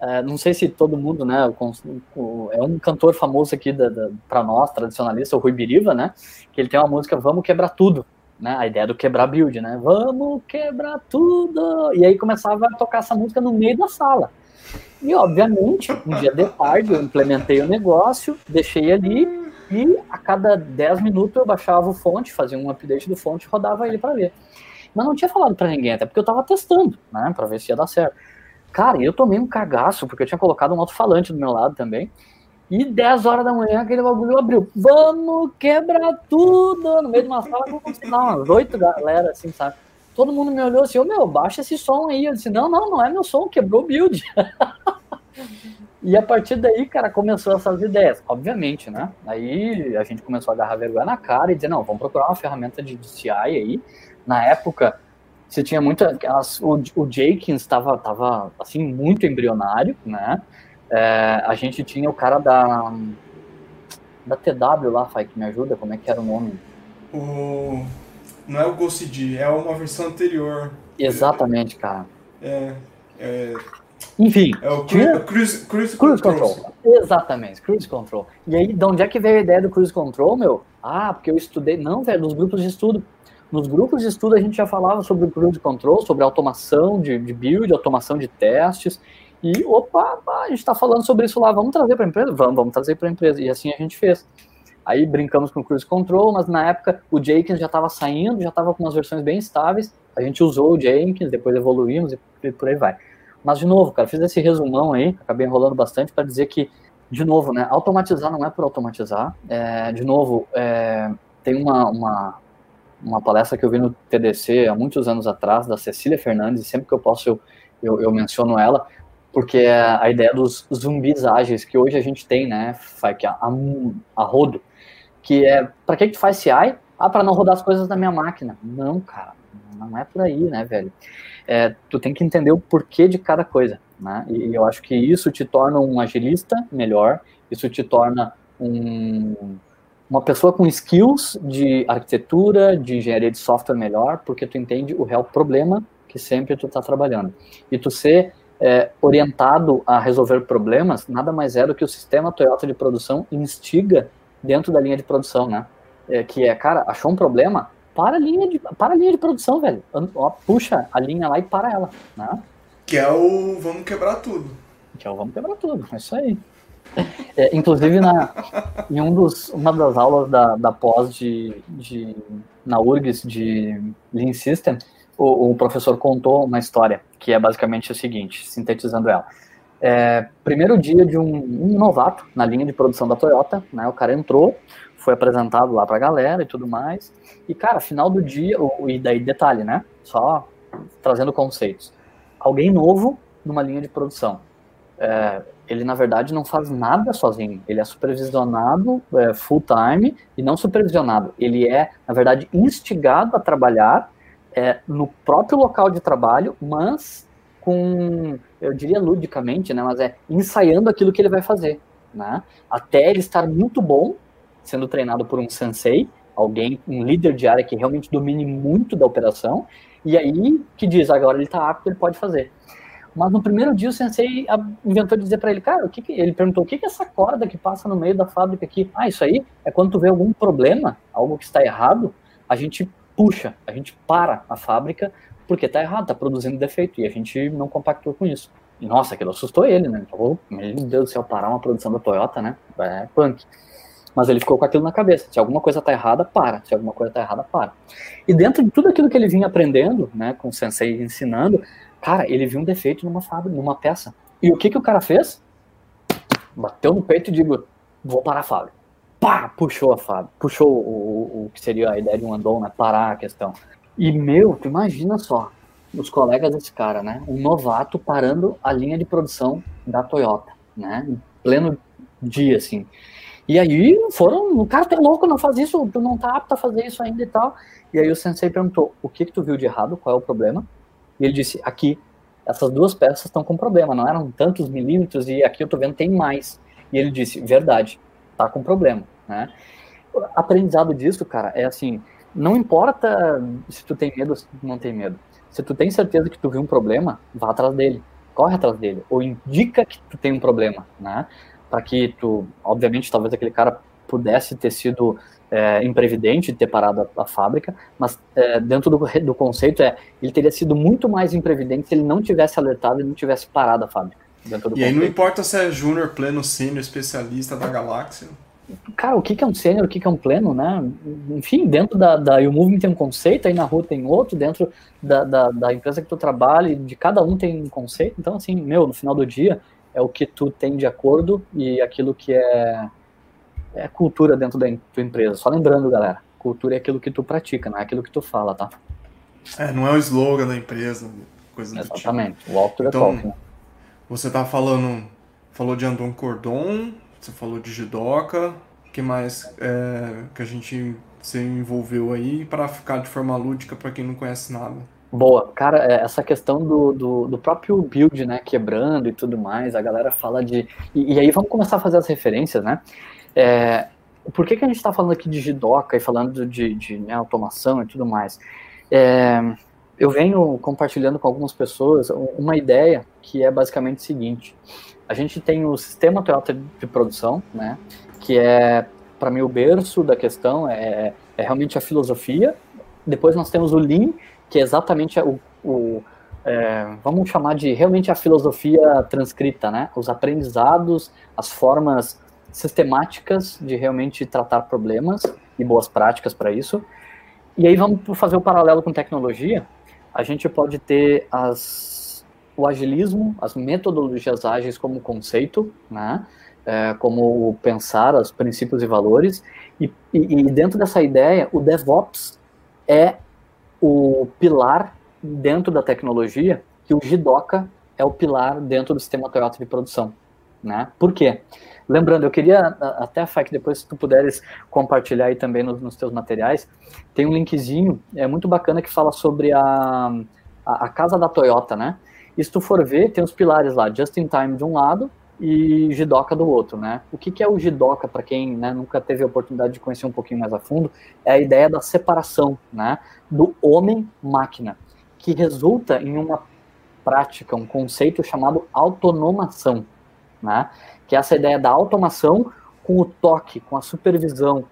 É, não sei se todo mundo, né, o, o, é um cantor famoso aqui da, da para nós, tradicionalista, o Rui Biriva, né, que ele tem uma música Vamos Quebrar Tudo, né, a ideia do quebrar build, né, Vamos quebrar tudo, e aí começava a tocar essa música no meio da sala. E, obviamente, um dia de tarde eu implementei o negócio, deixei ali, e a cada 10 minutos eu baixava o fonte, fazia um update do fonte rodava ele para ver. Mas não tinha falado para ninguém, até porque eu tava testando, né, para ver se ia dar certo. Cara, eu tomei um cagaço, porque eu tinha colocado um alto-falante do meu lado também. E 10 horas da manhã aquele bagulho abriu. Vamos quebrar tudo! No meio de uma sala, não, umas oito galera, assim, sabe? Todo mundo me olhou assim, ô meu, baixa esse som aí. Eu disse, não, não, não é meu som, quebrou o build. e a partir daí, cara, começou essas ideias, obviamente, né? Aí a gente começou a agarrar vergonha na cara e dizer, não, vamos procurar uma ferramenta de CI aí. Na época, você tinha muita. As, o, o Jenkins estava tava, assim, muito embrionário, né? É, a gente tinha o cara da. Da TW lá, Fai, que me ajuda, como é que era o nome? O. Não é o GhostD, é uma versão anterior. Exatamente, cara. É. é... Enfim. É o tinha... Cruise, cruise, cruise control. control. Exatamente, Cruise Control. E aí, de onde é que veio a ideia do Cruise Control, meu? Ah, porque eu estudei. Não, velho, nos grupos de estudo. Nos grupos de estudo a gente já falava sobre o cruise control, sobre automação de, de build, automação de testes. E, opa, a gente está falando sobre isso lá, vamos trazer para a empresa? Vamos, vamos trazer para a empresa. E assim a gente fez. Aí brincamos com o Cruise Control, mas na época o Jenkins já estava saindo, já estava com umas versões bem estáveis. A gente usou o Jenkins, depois evoluímos e por aí vai. Mas, de novo, cara, fiz esse resumão aí, acabei enrolando bastante para dizer que, de novo, né, automatizar não é por automatizar. É, de novo, é, tem uma, uma, uma palestra que eu vi no TDC há muitos anos atrás, da Cecília Fernandes, e sempre que eu posso eu, eu, eu menciono ela, porque é a ideia dos zumbis ágeis que hoje a gente tem, né, a, a, a rodo, que é, para que que tu faz CI? Ah, para não rodar as coisas da minha máquina. Não, cara, não é por aí, né, velho? É, tu tem que entender o porquê de cada coisa, né, e eu acho que isso te torna um agilista melhor, isso te torna um uma pessoa com skills de arquitetura, de engenharia de software melhor, porque tu entende o real problema que sempre tu está trabalhando. E tu ser é, orientado a resolver problemas, nada mais é do que o sistema Toyota de produção instiga dentro da linha de produção, né? É, que é, cara, achou um problema, para a linha de, para a linha de produção, velho. Ó, puxa a linha lá e para ela, né? Que é o vamos quebrar tudo. Que é o vamos quebrar tudo, é isso aí. É, inclusive, na, em um dos, uma das aulas da, da pós de, de, na URGS de Lean System, o, o, professor contou uma história que é basicamente o seguinte, sintetizando ela. É, primeiro dia de um, um, novato na linha de produção da Toyota, né, o cara entrou, foi apresentado lá para a galera e tudo mais, e cara, final do dia, o, e daí detalhe, né, só trazendo conceitos, alguém novo numa linha de produção, é, ele na verdade não faz nada sozinho. Ele é supervisionado é, full time e não supervisionado. Ele é, na verdade, instigado a trabalhar é, no próprio local de trabalho, mas com, eu diria ludicamente, né, mas é ensaiando aquilo que ele vai fazer, né? Até ele estar muito bom, sendo treinado por um sensei, alguém, um líder de área que realmente domine muito da operação, e aí que diz, agora ele está apto, ele pode fazer. Mas no primeiro dia o sensei inventou dizer para ele, cara, o que, que ele perguntou, o que, que é essa corda que passa no meio da fábrica aqui? Ah, isso aí é quando tu vê algum problema, algo que está errado, a gente puxa, a gente para a fábrica porque está errado, está produzindo defeito e a gente não compactou com isso. E nossa, aquilo assustou ele, né? Falou, meu Deus do céu, parar uma produção da Toyota, né? É punk. Mas ele ficou com aquilo na cabeça. Se alguma coisa está errada, para. Se alguma coisa está errada, para. E dentro de tudo aquilo que ele vinha aprendendo, né, com o sensei ensinando, Cara, ele viu um defeito numa fábrica, numa peça. E o que que o cara fez? Bateu no peito e digo, vou parar a fábrica. Pá, puxou a fábrica, puxou o, o, o, que seria a ideia de um andon, né? Parar a questão. E, meu, tu imagina só, os colegas desse cara, né? Um novato parando a linha de produção da Toyota, né? Em pleno dia, assim. E aí foram, o cara, é louco, não faz isso, tu não tá apto a fazer isso ainda e tal. E aí o sensei perguntou, o que que tu viu de errado, qual é o problema? E ele disse: aqui, essas duas peças estão com problema, não eram tantos milímetros e aqui eu tô vendo tem mais. E ele disse: verdade, tá com problema, né? O aprendizado disso, cara, é assim: não importa se tu tem medo ou se tu não tem medo. Se tu tem certeza que tu viu um problema, vá atrás dele, corre atrás dele, ou indica que tu tem um problema, né? Para que tu, obviamente, talvez aquele cara pudesse ter sido é, imprevidente de ter parado a, a fábrica, mas é, dentro do, do conceito é, ele teria sido muito mais imprevidente se ele não tivesse alertado e não tivesse parado a fábrica. Dentro do e conceito. aí não importa se é júnior, pleno, sênior, especialista da galáxia. Cara, o que é um sênior, o que é um pleno, né? Enfim, dentro da, da movement tem um conceito, aí na rua tem outro, dentro da, da, da empresa que tu trabalha, de cada um tem um conceito. Então, assim, meu, no final do dia, é o que tu tem de acordo e aquilo que é, é cultura dentro da tua empresa. Só lembrando, galera, cultura é aquilo que tu pratica, não é aquilo que tu fala, tá? É, não é o slogan da empresa, coisa do tipo. Exatamente, walk to the então, talk, né? Você tá falando, falou de Andon Cordon, você falou de Jidoka, o que mais é, que a gente se envolveu aí para ficar de forma lúdica para quem não conhece nada? Boa, cara, é, essa questão do, do, do, próprio build, né, quebrando e tudo mais, a galera fala de. E, e aí vamos começar a fazer as referências, né? É, por que, que a gente está falando aqui de Jidoka e falando de, de né, automação e tudo mais? É, eu venho compartilhando com algumas pessoas uma ideia que é basicamente o seguinte: a gente tem o sistema Toyota de produção, né, que é, para mim, o berço da questão, é, é, realmente a filosofia. Depois nós temos o Lean, que é exatamente o, o é, vamos chamar de realmente a filosofia transcrita, né, os aprendizados, as formas sistemáticas de realmente tratar problemas e boas práticas para isso. E aí vamos fazer o paralelo com tecnologia. A gente pode ter as o agilismo, as metodologias ágeis como conceito, né? É, como pensar os princípios e valores, e, e, e, dentro dessa ideia, o DevOps é o pilar dentro da tecnologia, que o Jidoka é o pilar dentro do sistema Toyota de produção. Né? Por quê? Lembrando, eu queria até, Fai, que depois se tu puderes compartilhar aí também nos, nos teus materiais, tem um linkzinho, é muito bacana que fala sobre a, a, a casa da Toyota, né? E se tu for ver, tem os pilares lá, Just in Time de um lado e Jidoka do outro, né? O que, que é o Jidoka, para quem né, nunca teve a oportunidade de conhecer um pouquinho mais a fundo, é a ideia da separação, né? Do homem-máquina, que resulta em uma prática, um conceito chamado autonomação, né? Que é essa ideia da automação com o toque, com a supervisão,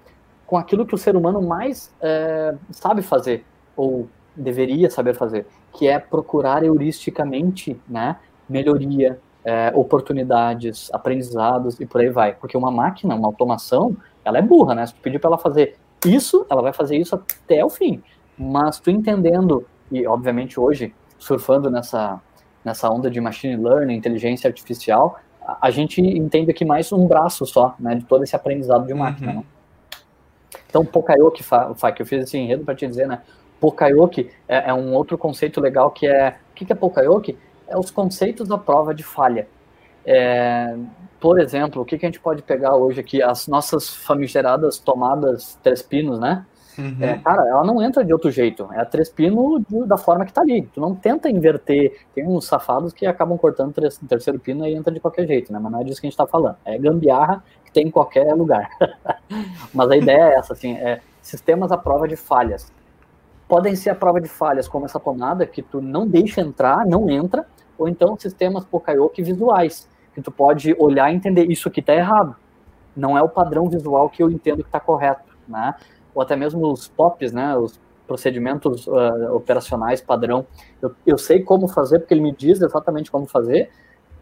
com aquilo que o ser humano mais é, sabe fazer, ou deveria saber fazer, que é procurar heuristicamente, né, melhoria, é, oportunidades, aprendizados e por aí vai. Porque uma máquina, uma automação, ela é burra, né? Se tu pedir para ela fazer isso, ela vai fazer isso até o fim. Mas tu entendendo, e obviamente hoje, surfando nessa, nessa onda de machine learning, inteligência artificial, a, gente entende aqui mais um braço só, né, de todo esse aprendizado de máquina, uhum. né? Então, Pokayoke, que eu fiz esse enredo para te dizer, né? Pokayoke é, é, um outro conceito legal que é. O que é Pokayoke? É os conceitos da prova de falha. É, por exemplo, o que, que a gente pode pegar hoje aqui? As nossas famigeradas tomadas três pinos, né? Uhum. É, cara, ela não entra de outro jeito. É a três pino da forma que tá ali. Tu não tenta inverter. Tem uns safados que acabam cortando o terceiro pino e entra de qualquer jeito, né? Mas não é disso que a gente tá falando. É gambiarra que tem em qualquer lugar. Mas a ideia é essa, assim, é sistemas à prova de falhas podem ser a prova de falhas, como essa tomada, que tu não deixa entrar, não entra, ou então sistemas Pokayoke visuais, que tu pode olhar e entender, isso aqui está errado. Não é o padrão visual que eu entendo que está correto, né? Ou até mesmo os POPs, né? Os procedimentos uh, operacionais padrão. Eu, eu sei como fazer, porque ele me diz exatamente como fazer,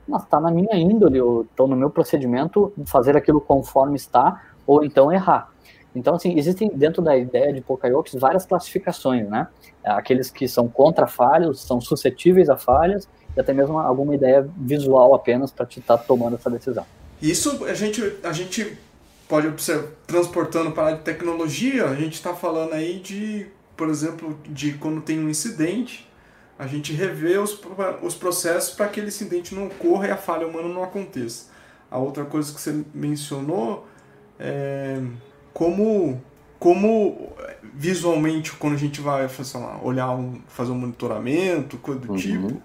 mas está na minha índole, ou estou no meu procedimento, fazer aquilo conforme está, ou então errar. Então, assim, existem dentro da ideia de Pokayokis várias classificações, né? Aqueles que são contra falhas, são suscetíveis a falhas, e até mesmo alguma ideia visual apenas para te estar tá tomando essa decisão. Isso a gente, a gente pode observar, transportando para a tecnologia, a gente está falando aí de, por exemplo, de quando tem um incidente, a gente revê os, os processos para que aquele incidente não ocorra e a falha humana não aconteça. A outra coisa que você mencionou é como como visualmente quando a gente vai lá, olhar um, fazer um monitoramento, coisa do uhum. tipo,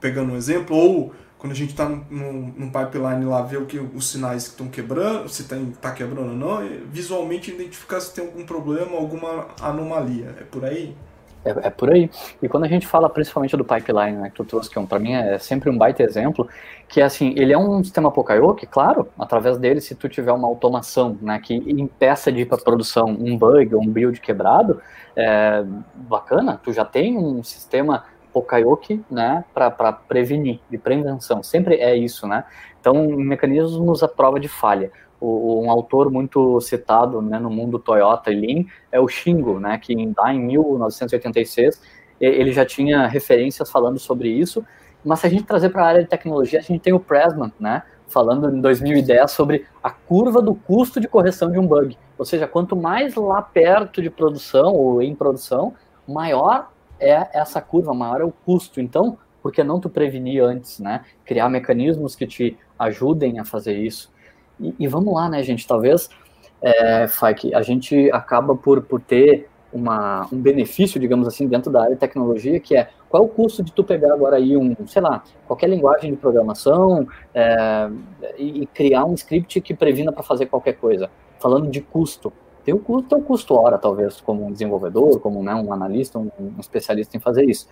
pegando um exemplo, ou quando a gente está no, pipeline lá, ver o que os sinais que estão quebrando, se está quebrando ou não, visualmente identificar se tem algum problema, alguma anomalia. É por aí? É, é, por aí. E quando a gente fala principalmente do pipeline, né, que tu trouxe, que é para mim é sempre um baita exemplo, que é assim, ele é um sistema Pokayoke, claro, através dele, se tu tiver uma automação né, que impeça de ir para produção um bug ou um build quebrado, é, bacana, tu já tem um sistema Pokayoke né, para prevenir, de prevenção, sempre é isso, né? Então, mecanismos à prova de falha o, um autor muito citado né, no mundo Toyota e Lean é o Shingo, né, que lá em 1986 ele já tinha referências falando sobre isso, mas se a gente trazer para a área de tecnologia, a gente tem o Pressman, né, falando em 2010 sobre a curva do custo de correção de um bug. Ou seja, quanto mais lá perto de produção ou em produção, maior é essa curva, maior é o custo. Então, por que não tu prevenir antes, né? Criar mecanismos que te ajudem a fazer isso. E, e vamos lá, né, gente? Talvez, é, Fike, a gente acaba por, por ter uma, um benefício, digamos assim, dentro da área de tecnologia, que é qual é o custo de tu pegar agora aí um, sei lá, qualquer linguagem de programação é, e, e, criar um script que previna para fazer qualquer coisa. Falando de custo, tem o custo, tem o custo hora, talvez, como um desenvolvedor, como né, um analista, um, um especialista em fazer isso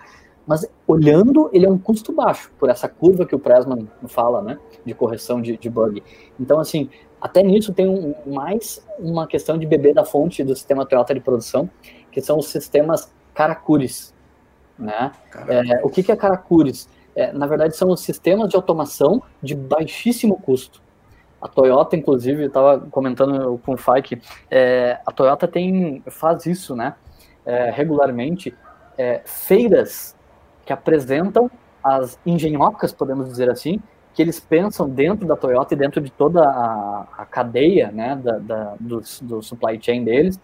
mas olhando, ele é um custo baixo, por essa curva que o Pressman fala, né, de correção de, de bug. Então, assim, até nisso tem um, mais uma questão de beber da fonte do sistema Toyota de produção, que são os sistemas Karakuris, né? É, o que, que é Karakuris? É, na verdade, são os sistemas de automação de baixíssimo custo. A Toyota, inclusive, estava comentando com o Fai que é, a Toyota tem, faz isso, né, é, regularmente, é, feiras que apresentam as engenhocas, podemos dizer assim, que eles pensam dentro da Toyota e dentro de toda a, a cadeia né, da, da do, do, supply chain deles,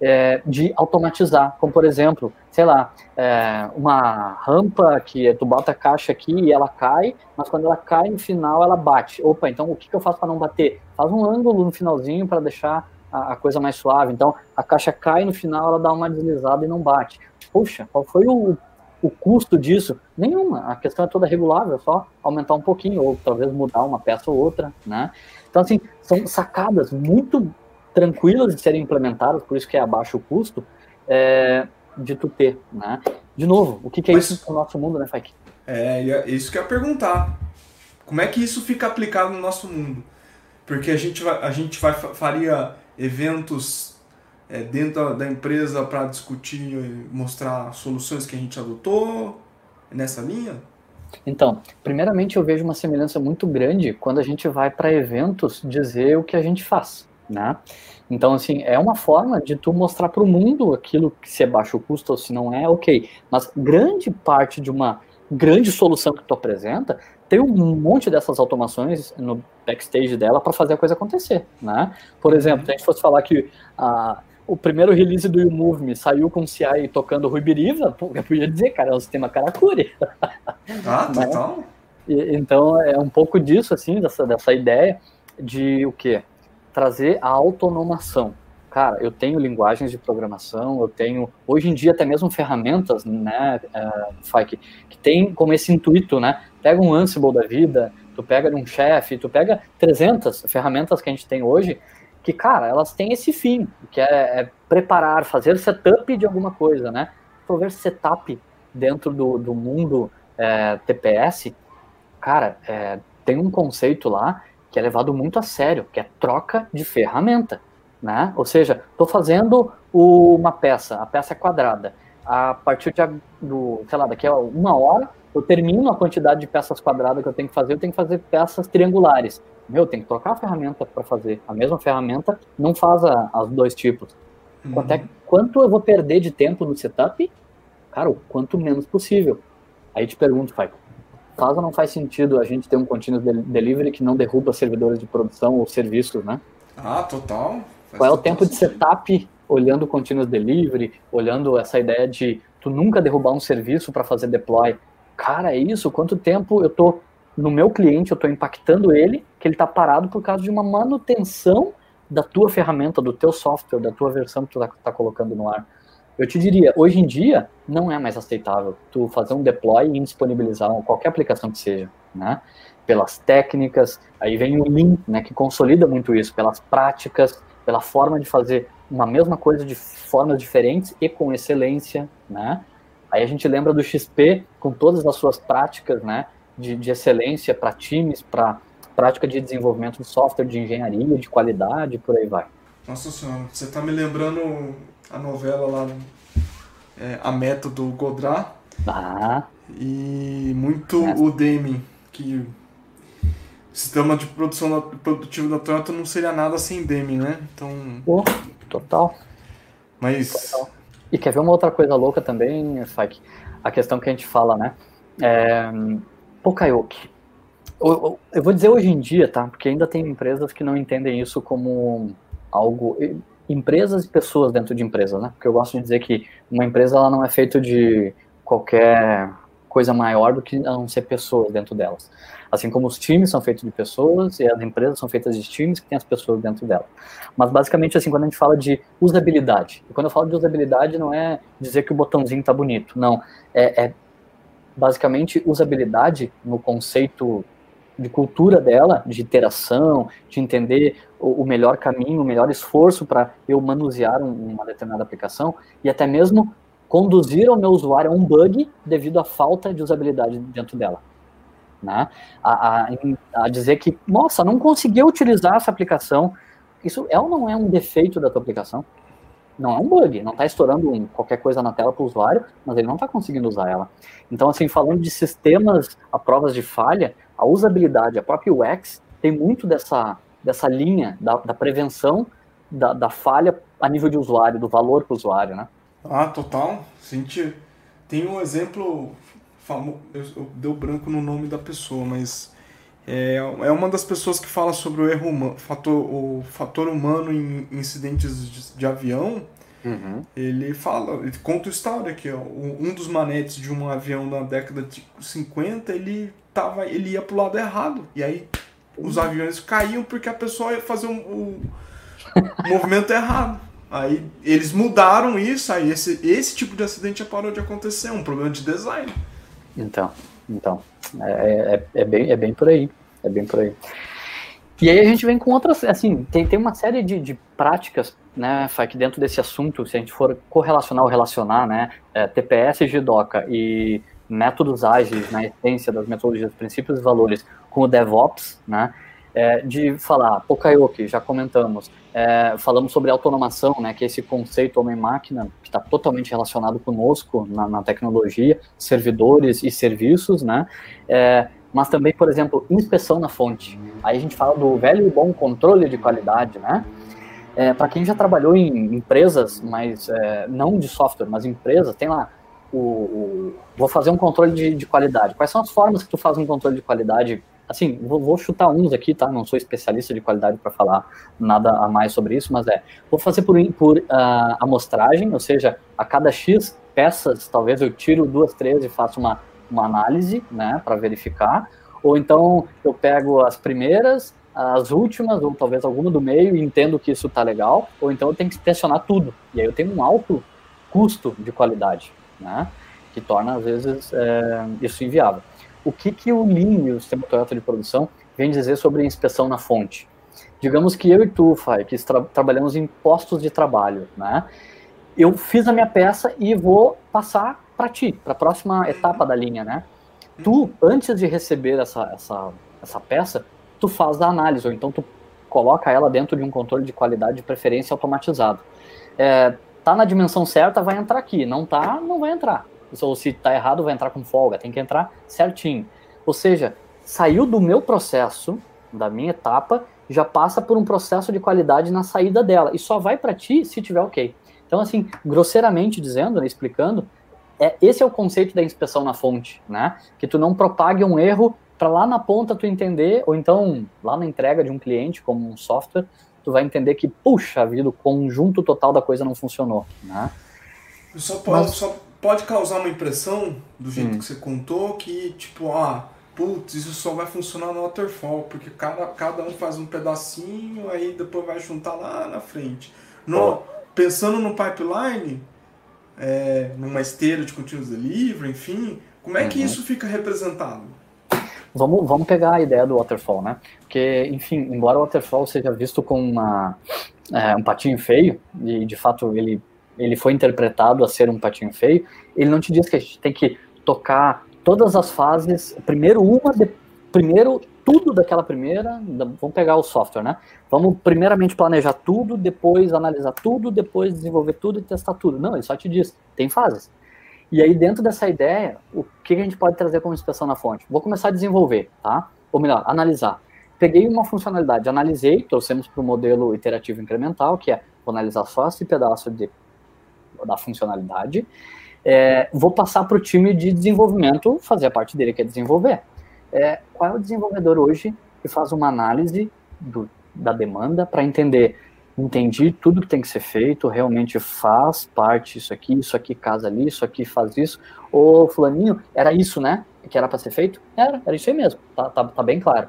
é, de automatizar, como por exemplo, sei lá, é, uma rampa que tu bota a caixa aqui e ela cai, mas quando ela cai no final ela bate. Opa, então o que, que eu faço para não bater? Faz um ângulo no finalzinho para deixar a, a, coisa mais suave. Então a caixa cai no final, ela dá uma deslizada e não bate. Puxa, qual foi o o custo disso? Nenhuma. A questão é toda regulável, só aumentar um pouquinho, ou talvez mudar uma peça ou outra, né? Então, assim, são sacadas muito tranquilas de serem implementadas, por isso que é abaixo o custo, é, de tu ter, né? De novo, o que, que é Mas, isso para o nosso mundo, né, Fike? É, é, isso que eu ia perguntar. Como é que isso fica aplicado no nosso mundo? Porque a gente, vai, a gente vai, faria eventos é, dentro da empresa para discutir e mostrar soluções que a gente adotou nessa linha? Então, primeiramente eu vejo uma semelhança muito grande quando a gente vai para eventos dizer o que a gente faz, né? Então, assim, é uma forma de tu mostrar para o mundo aquilo que se é baixo custo ou se não é, ok. Mas grande parte de uma grande solução que tu apresenta tem um monte dessas automações no backstage dela para fazer a coisa acontecer, né? Por exemplo, se a gente fosse falar que a o primeiro release do You Move Me saiu com o CI tocando Ruibiriva, eu podia dizer, cara, é um sistema Karakuri. Ah, né? total. Então, é um pouco disso, assim, dessa, dessa ideia de o quê? Trazer a autonomação. Cara, eu tenho linguagens de programação, eu tenho, hoje em dia, até mesmo ferramentas, né, uh, que, que tem como esse intuito, né? Pega um Ansible da vida, tu pega um chefe, tu pega 300 ferramentas que a gente tem hoje, que, cara, elas têm esse fim, que é, é preparar, fazer setup de alguma coisa, né? For ver setup dentro do, do mundo é, TPS, cara, é, tem um conceito lá que é levado muito a sério, que é troca de ferramenta, né? Ou seja, estou fazendo o, uma peça, a peça é quadrada. A partir de, do, sei lá, daqui a uma hora, eu termino a quantidade de peças quadradas que eu tenho que fazer, eu tenho que fazer peças triangulares meu, tem que trocar a ferramenta para fazer. A mesma ferramenta não faz a, as dois tipos. Uhum. Quanto, é, quanto eu vou perder de tempo no setup? Cara, o quanto menos possível. Aí te pergunto, pai, faz ou não faz sentido a gente ter um continuous delivery que não derruba servidores de produção ou serviços, né? Ah, total. Faz Qual é o tempo sentido. de setup olhando o continuous delivery, olhando essa ideia de tu nunca derrubar um serviço para fazer deploy? Cara, é isso? Quanto tempo eu tô no meu cliente, eu estou impactando ele, que ele está parado por causa de uma manutenção da tua ferramenta, do teu software, da tua versão que tu está tá colocando no ar. Eu te diria, hoje em dia, não é mais aceitável tu fazer um deploy e disponibilizar qualquer aplicação que seja, né? Pelas técnicas, aí vem o Lean, né, que consolida muito isso, pelas práticas, pela forma de fazer uma mesma coisa de formas diferentes e com excelência, né? Aí a gente lembra do XP com todas as suas práticas, né, de, de excelência para times, para prática de desenvolvimento de software, de engenharia, de qualidade, por aí vai. Nossa senhora, você está me lembrando a novela lá, é, A Método Godrat. Ah. E muito é. o Deming, que o sistema de produção produtivo da Toyota não seria nada sem Deming, né? Então. Oh, total. Mas. Total. E quer ver uma outra coisa louca também, Fike? A questão que a gente fala, né? É, Pokayoke. Eu, eu vou dizer hoje em dia, tá? Porque ainda tem empresas que não entendem isso como algo empresas e pessoas dentro de empresas, né? Porque eu gosto de dizer que uma empresa ela não é feita de qualquer coisa maior do que não ser pessoas dentro delas. Assim como os times são feitos de pessoas e as empresas são feitas de times que têm as pessoas dentro delas. Mas basicamente assim, quando a gente fala de usabilidade, e quando eu falo de usabilidade não é dizer que o botãozinho tá bonito, não, é, é basicamente usabilidade no conceito de cultura dela, de interação, de entender o, o melhor caminho, o melhor esforço para eu manusear um, uma determinada aplicação e até mesmo conduzir o meu usuário a um bug devido à falta de usabilidade dentro dela. Né? A, a, a dizer que, nossa, não conseguiu utilizar essa aplicação, isso é ou não é um defeito da tua aplicação? Não é um bug, não está estourando qualquer coisa na tela para o usuário, mas ele não está conseguindo usar ela. Então, assim, falando de sistemas a provas de falha, a usabilidade, a própria UX, tem muito dessa, dessa linha da, da prevenção da, da, falha a nível de usuário, do valor para o usuário, né? Ah, total. Gente, tem um exemplo famoso, eu, eu deu branco no nome da pessoa, mas é, é uma das pessoas que fala sobre o erro humano, fator, o fator humano em incidentes de, de avião. Uhum. Ele fala, ele conta a história que ó, um dos manetes de um avião na década de 50, ele tava, ele ia pro lado errado. E aí os aviões caíam porque a pessoa ia fazer um, um movimento errado. Aí eles mudaram isso, aí esse, esse tipo de acidente já parou de acontecer, é um problema de design. Então, então, é, é, é, bem, é bem por aí, é bem por aí. E aí a gente vem com outras, assim, tem, tem uma série de, de práticas, né, que dentro desse assunto, se a gente for correlacionar ou relacionar, né, é, TPS, GDOCA e métodos ágeis na essência das metodologias, princípios e valores com o DevOps, né? É, de falar, Pokayoke, já comentamos, é, falamos sobre autonomação, né, que é esse conceito homem-máquina, que está totalmente relacionado conosco na, na, tecnologia, servidores e serviços, né, é, mas também, por exemplo, inspeção na fonte. Aí a gente fala do velho e bom controle de qualidade, né, é, para quem já trabalhou em empresas, mas é, não de software, mas empresas, tem lá o, o, vou fazer um controle de, de, qualidade. Quais são as formas que tu faz um controle de qualidade? Assim, vou, vou chutar uns aqui, tá? Não sou especialista de qualidade para falar nada a mais sobre isso, mas é, vou fazer por, por uh, amostragem, ou seja, a cada X peças, talvez eu tiro duas, três e faço uma, uma análise, né, para verificar. Ou então eu pego as primeiras, as últimas, ou talvez alguma do meio, e entendo que isso tá legal, ou então eu tenho que inspecionar tudo. E aí eu tenho um alto custo de qualidade né? que torna, às vezes, é, isso inviável. O que, que o Lean o sistema Toyota de produção vem dizer sobre inspeção na fonte? Digamos que eu e tu, Fai, que tra trabalhamos em postos de trabalho, né? Eu fiz a minha peça e vou passar para ti, para a próxima etapa da linha, né? Tu, antes de receber essa, essa, essa peça, tu faz a análise, ou então tu coloca ela dentro de um controle de qualidade de preferência automatizado. É, tá na dimensão certa, vai entrar aqui. Não tá, não vai entrar. Ou se tá errado, vai entrar com folga. Tem que entrar certinho. Ou seja, saiu do meu processo, da minha etapa, já passa por um processo de qualidade na saída dela. E só vai para ti se tiver ok. Então, assim, grosseiramente dizendo, né, explicando, é, esse é o conceito da inspeção na fonte, né? Que tu não propague um erro para lá na ponta tu entender, ou então lá na entrega de um cliente, como um software, tu vai entender que, puxa vida, o conjunto total da coisa não funcionou, né? Só pode, Mas... só pode causar uma impressão, do jeito hum. que você contou, que, tipo, ah, putz, isso só vai funcionar no waterfall, porque cada, cada um faz um pedacinho, aí depois vai juntar lá na frente. No, oh. Pensando no pipeline, é, numa esteira de continuous delivery, enfim. Como é que uhum. isso fica representado? Vamos, vamos pegar a ideia do waterfall, né? Porque, enfim, embora o waterfall seja visto como uma, é, um patinho feio, e de fato ele, ele foi interpretado a ser um patinho feio, ele não te diz que a gente tem que tocar todas as fases, primeiro uma, de, primeiro tudo daquela primeira, vamos pegar o software, né? Vamos primeiramente planejar tudo, depois analisar tudo, depois desenvolver tudo e testar tudo. Não, ele só te diz, tem fases. E aí, dentro dessa ideia, o que a gente pode trazer como inspeção na fonte? Vou começar a desenvolver, tá? Ou melhor, analisar. Peguei uma funcionalidade, analisei, trouxemos para o modelo iterativo incremental, que é vou analisar só esse pedaço de, da funcionalidade. É, vou passar para o time de desenvolvimento fazer a parte dele, que é desenvolver. É, qual é o desenvolvedor hoje que faz uma análise do, da demanda para entender entendi tudo que tem que ser feito, realmente faz parte isso aqui, isso aqui casa ali, isso aqui faz isso. Ô, fulaninho, era isso, né? Que era para ser feito? Era, era isso aí mesmo, tá, tá, tá bem claro.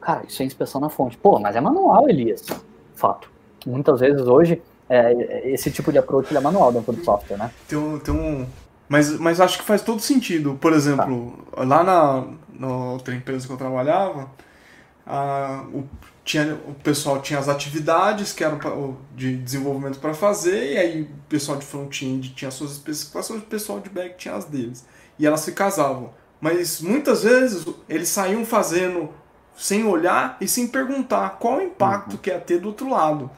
Cara, isso é inspeção na fonte. Pô, mas é manual, Elias. Fato. Muitas vezes hoje, é, esse tipo de approach é manual dentro do software, né? Tem um, tem um... Mas, mas acho que faz todo sentido. Por exemplo, tá. lá na, na outra empresa que eu trabalhava, a, o tinha, o pessoal tinha as atividades que eram pra, de desenvolvimento para fazer, e aí o pessoal de front-end tinha suas especificações, o pessoal de back tinha as deles. E elas se casavam. Mas muitas vezes eles saíam fazendo sem olhar e sem perguntar qual o impacto uhum. que ia ter do outro lado.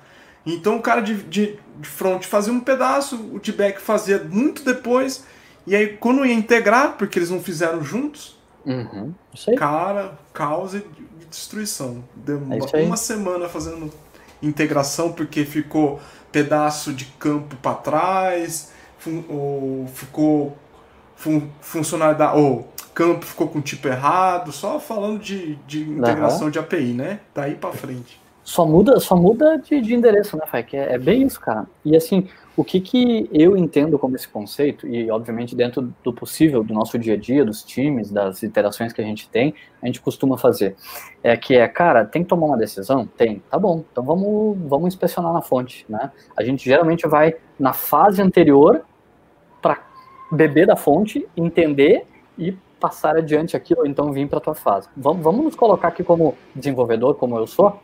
Então o cara de, de, de front fazia um pedaço, o de back fazia muito depois, e aí quando ia integrar, porque eles não fizeram juntos, uhum. cara, causa destruição. Deu é uma semana fazendo integração porque ficou pedaço de campo para trás, fun, ou ficou fun, funcionalidade, ou campo ficou com tipo errado, só falando de, de integração uhum. de API, né? Daí para frente. Só muda, só muda de, de endereço, né, Fai? Que é, é bem isso, cara. E assim, o que, que eu entendo como esse conceito, e obviamente dentro do possível do nosso dia a dia, dos times, das interações que a gente tem, a gente costuma fazer, é que é, cara, tem que tomar uma decisão? Tem, tá bom, então vamos, vamos inspecionar na fonte, né? A gente geralmente vai na fase anterior para beber da fonte, entender e passar adiante aquilo, ou então vir para a tua fase. Vamos, vamos nos colocar aqui como desenvolvedor, como eu sou,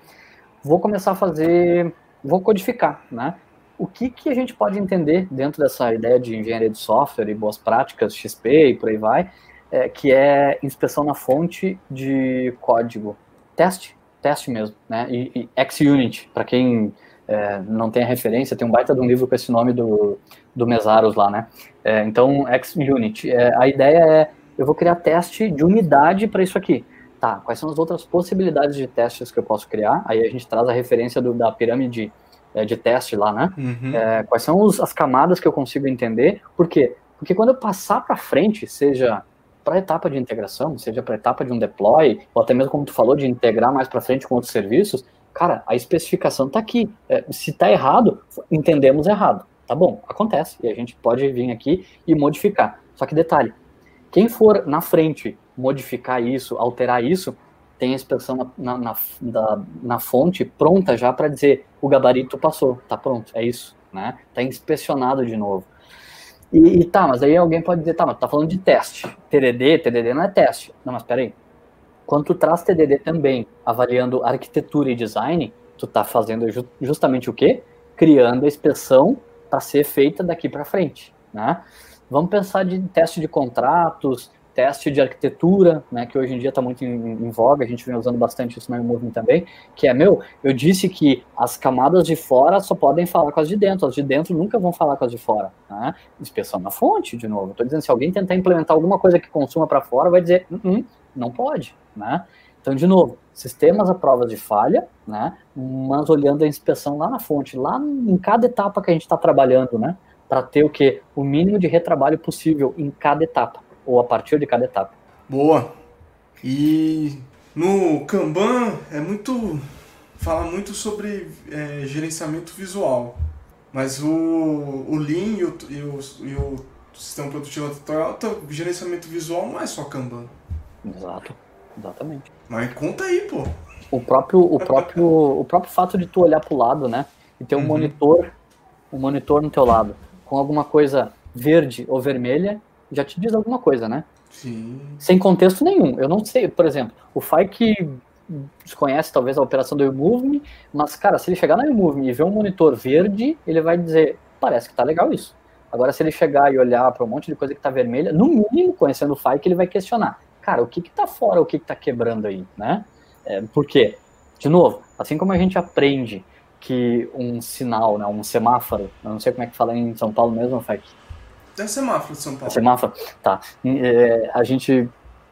vou começar a fazer, vou codificar, né? O que, que a gente pode entender dentro dessa ideia de engenharia de software e boas práticas, XP e por aí vai, é, que é inspeção na fonte de código. Teste, teste mesmo, né? E, e XUnit, para quem é, não tem a referência, tem um baita de um livro com esse nome do, do Mesaros lá, né? É, então, XUnit. É, a ideia é, eu vou criar teste de unidade para isso aqui. Tá, quais são as outras possibilidades de testes que eu posso criar? Aí a gente traz a referência do, da pirâmide é, de teste lá, né? Uhum. É, quais são os, as camadas que eu consigo entender? Por quê? Porque quando eu passar para frente, seja para a etapa de integração, seja para a etapa de um deploy, ou até mesmo como tu falou, de integrar mais para frente com outros serviços, cara, a especificação está aqui. É, se está errado, entendemos errado. Tá bom, acontece. E a gente pode vir aqui e modificar. Só que detalhe, quem for na frente modificar isso, alterar isso, tem a inspeção na, na, na, na fonte pronta já para dizer o gabarito passou, tá pronto, é isso, né? Tá inspecionado de novo. E, e, tá, mas aí alguém pode dizer, tá, mas tá falando de teste. TDD, TDD não é teste. Não, mas peraí. Quando tu traz TDD também, avaliando arquitetura e design, tu tá fazendo ju justamente o quê? Criando a inspeção para ser feita daqui para frente, né? Vamos pensar de teste de contratos, teste de arquitetura, né, que hoje em dia está muito em, em, voga, a gente vem usando bastante isso no Movement também, que é, meu, eu disse que as camadas de fora só podem falar com as de dentro, as de dentro nunca vão falar com as de fora, né? Inspeção na fonte, de novo. Estou dizendo, se alguém tentar implementar alguma coisa que consuma para fora, vai dizer, uh -uh, não pode, né? Então, de novo, sistemas a provas de falha, né? Mas olhando a inspeção lá na fonte, lá em cada etapa que a gente está trabalhando, né? Para ter o que? O mínimo de retrabalho possível em cada etapa ou a partir de cada etapa. Boa. E no Kanban é muito fala muito sobre é, gerenciamento visual, mas o, o Lean e o, e o, e o sistema produtivo o gerenciamento visual não é só Kanban. Exato, exatamente. Mas conta aí, pô. O próprio, o próprio, o próprio fato de tu olhar para o lado, né, e ter um uhum. monitor, um monitor no teu lado, com alguma coisa verde ou vermelha já te diz alguma coisa, né? Sim. Sem contexto nenhum. Eu não sei, por exemplo, o Fai que desconhece talvez a operação do Remove mas, cara, se ele chegar no Remove e ver um monitor verde, ele vai dizer, parece que tá legal isso. Agora, se ele chegar e olhar para um monte de coisa que tá vermelha, no mínimo, conhecendo o Fai, que ele vai questionar, cara, o que que tá fora, o que que tá quebrando aí, né? É, por quê? De novo, assim como a gente aprende que um sinal, né, um semáforo, eu não sei como é que fala em São Paulo mesmo, Fai, é semáforo de São Paulo. Semáforo, tá. É, a gente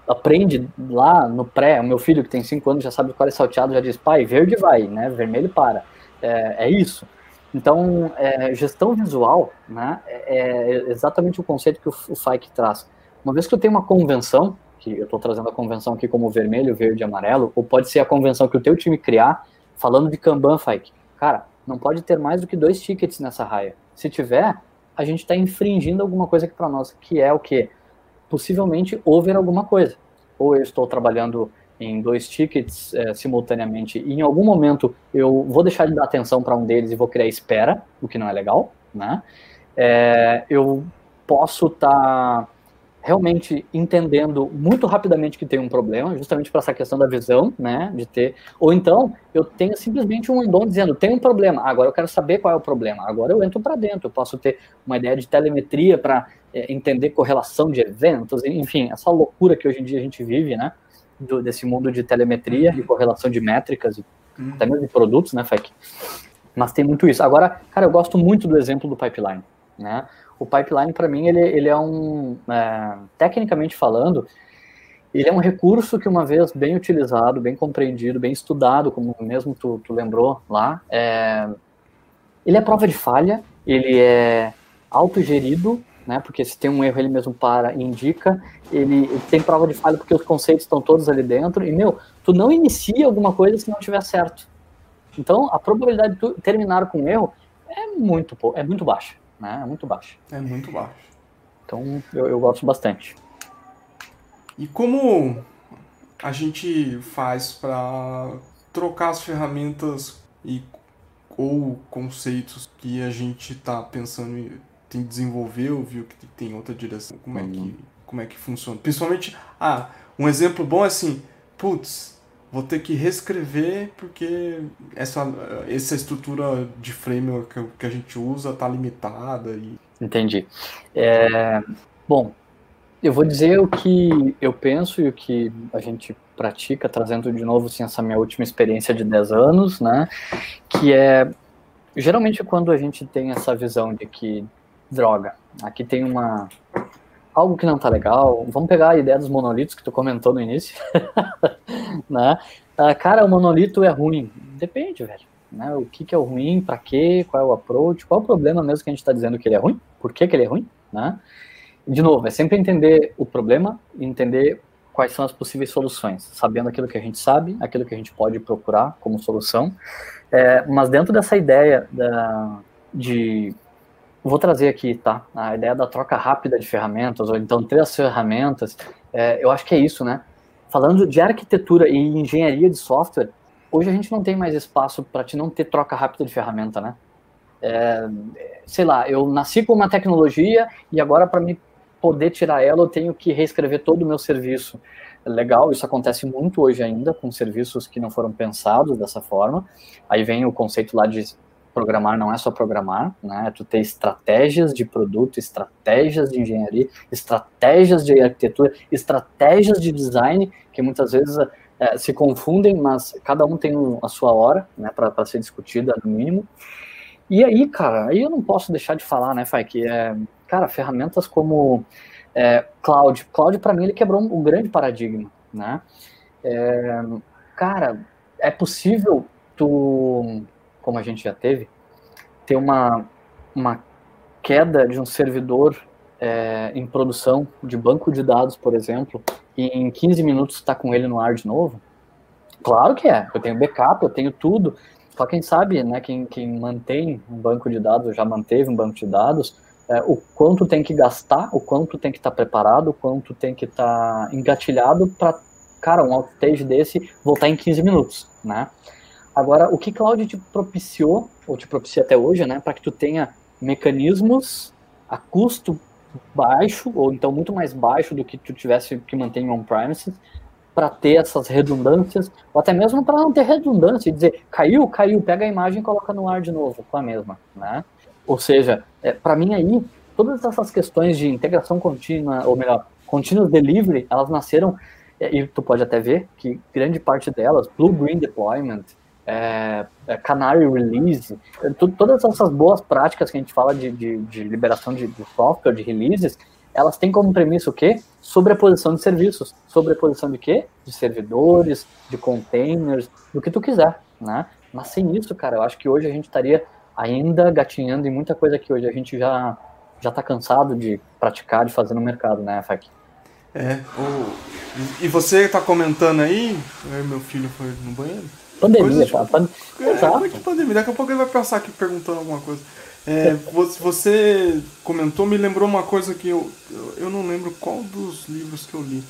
aprende lá no pré, o meu filho que tem 5 anos já sabe qual é salteado, já diz, pai, verde vai, né, vermelho para. É, é isso. Então, é, gestão visual né, é, é exatamente o conceito que o, o FIKE traz. Uma vez que eu tenho uma convenção, que eu estou trazendo a convenção aqui como vermelho, verde e amarelo, ou pode ser a convenção que o teu time criar, falando de Kanban, FIKE. Cara, não pode ter mais do que dois tickets nessa raia. Se tiver, a gente está infringindo alguma coisa aqui para nós, que é o que? Possivelmente over alguma coisa. Ou eu estou trabalhando em dois tickets é, simultaneamente e em algum momento eu vou deixar de dar atenção para um deles e vou criar espera, o que não é legal, né? É, eu posso estar tá realmente entendendo muito rapidamente que tem um problema, justamente para essa questão da visão, né, de ter, ou então eu tenho simplesmente um endon dizendo, tem um problema, agora eu quero saber qual é o problema, agora eu entro para dentro, eu posso ter uma ideia de telemetria para é, entender correlação de eventos, enfim, essa loucura que hoje em dia a gente vive, né, do, desse mundo de telemetria e correlação de métricas, e uhum. até mesmo de produtos, né, FEC, mas tem muito isso. Agora, cara, eu gosto muito do exemplo do pipeline, né, o pipeline, para mim, ele, ele é um, é, tecnicamente falando, ele é um recurso que, uma vez bem utilizado, bem compreendido, bem estudado, como mesmo tu, tu lembrou lá, é, ele é prova de falha, ele é autogerido, né, porque se tem um erro ele mesmo para e indica, ele, ele, tem prova de falha porque os conceitos estão todos ali dentro, e, meu, tu não inicia alguma coisa se não tiver certo. Então, a probabilidade de tu terminar com um erro é muito, é muito baixa né? É muito baixo. É muito baixo. Então eu, eu gosto bastante. E como a gente faz para trocar as ferramentas e ou conceitos que a gente está pensando em tem desenvolver ou viu que tem outra direção? Como é que uhum. como é que funciona? Principalmente, ah, um exemplo bom é assim, putz, vou ter que reescrever porque essa, essa estrutura de framework que a gente usa está limitada. E... Entendi. É, bom, eu vou dizer o que eu penso e o que a gente pratica, trazendo de novo assim, essa minha última experiência de 10 anos, né? Que é, geralmente quando a gente tem essa visão de que, droga, aqui tem uma algo que não tá legal. Vamos pegar a ideia dos monolitos que tu comentou no início, né? Ah, cara, o monolito é ruim. Depende, velho. Né? O que, que é o ruim, para quê, qual é o approach, qual é o problema mesmo que a gente está dizendo que ele é ruim, por que, que ele é ruim, né? De novo, é sempre entender o problema e entender quais são as possíveis soluções, sabendo aquilo que a gente sabe, aquilo que a gente pode procurar como solução. É, mas dentro dessa ideia da, de Vou trazer aqui, tá? A ideia da troca rápida de ferramentas, ou então ter as ferramentas, é, eu acho que é isso, né? Falando de arquitetura e engenharia de software, hoje a gente não tem mais espaço para te não ter troca rápida de ferramenta, né? É, sei lá, eu nasci com uma tecnologia e agora para me poder tirar ela eu tenho que reescrever todo o meu serviço. Legal, isso acontece muito hoje ainda com serviços que não foram pensados dessa forma. Aí vem o conceito lá de programar não é só programar, né? É tu ter estratégias de produto, estratégias de engenharia, estratégias de arquitetura, estratégias de design, que muitas vezes é, se confundem, mas cada um tem a sua hora, né, para ser discutida no mínimo. E aí, cara, aí eu não posso deixar de falar, né, Fai, que é, cara, ferramentas como é, Cloud. Cloud, para mim, ele quebrou um, um grande paradigma, né? É, cara, é possível tu como a gente já teve, ter uma, uma queda de um servidor é, em produção de banco de dados, por exemplo, e em 15 minutos está com ele no ar de novo? Claro que é. Eu tenho backup, eu tenho tudo. Só quem sabe, né, quem, quem mantém um banco de dados, já manteve um banco de dados, é, o quanto tem que gastar, o quanto tem que estar tá preparado, o quanto tem que estar tá engatilhado para, cara, um outage desse voltar em 15 minutos, né? Agora, o que cloud te propiciou, ou te propicia até hoje, né, para que tu tenha mecanismos a custo baixo, ou então muito mais baixo do que tu tivesse que manter em on-premises, para ter essas redundâncias, ou até mesmo para não ter redundância e dizer, caiu, caiu, pega a imagem e coloca no ar de novo, com a mesma, né? Ou seja, é, para mim aí, todas essas questões de integração contínua, ou melhor, continuous delivery, elas nasceram, e tu pode até ver que grande parte delas, Blue Green Deployment, é, é Canary Release, é, todas essas boas práticas que a gente fala de, de, de liberação de, de software, de releases, elas têm como premissa o quê? Sobreposição de serviços. Sobreposição de quê? De servidores, de containers, do que tu quiser, né? Mas sem isso, cara, eu acho que hoje a gente estaria ainda gatinhando em muita coisa que hoje a gente já já tá cansado de praticar, de fazer no mercado, né, Fak? É, o... e você tá comentando aí, meu filho foi no banheiro? Pandemia, tá? Pan... É, Exato. pandemia, daqui a pouco ele vai passar aqui perguntando alguma coisa. É, você comentou, me lembrou uma coisa que eu, eu não lembro qual dos livros que eu li,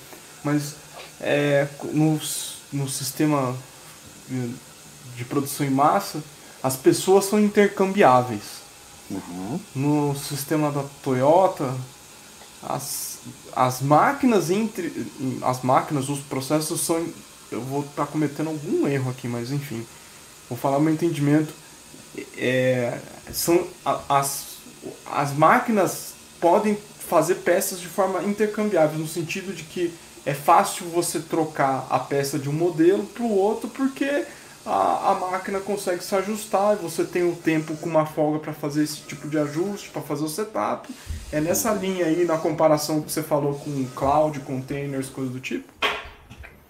mas é, no, no sistema de produção em massa, as pessoas são intercambiáveis. Uhum. No sistema da Toyota, as, as máquinas entre as máquinas, os processos são. Eu vou estar tá cometendo algum erro aqui, mas enfim, vou falar meu entendimento é, são as, as máquinas podem fazer peças de forma intercambiável, no sentido de que é fácil você trocar a peça de um modelo para o outro, porque a, a máquina consegue se ajustar e você tem o tempo com uma folga para fazer esse tipo de ajuste, para fazer o setup. É nessa linha aí, na comparação que você falou com cloud, containers, coisas do tipo?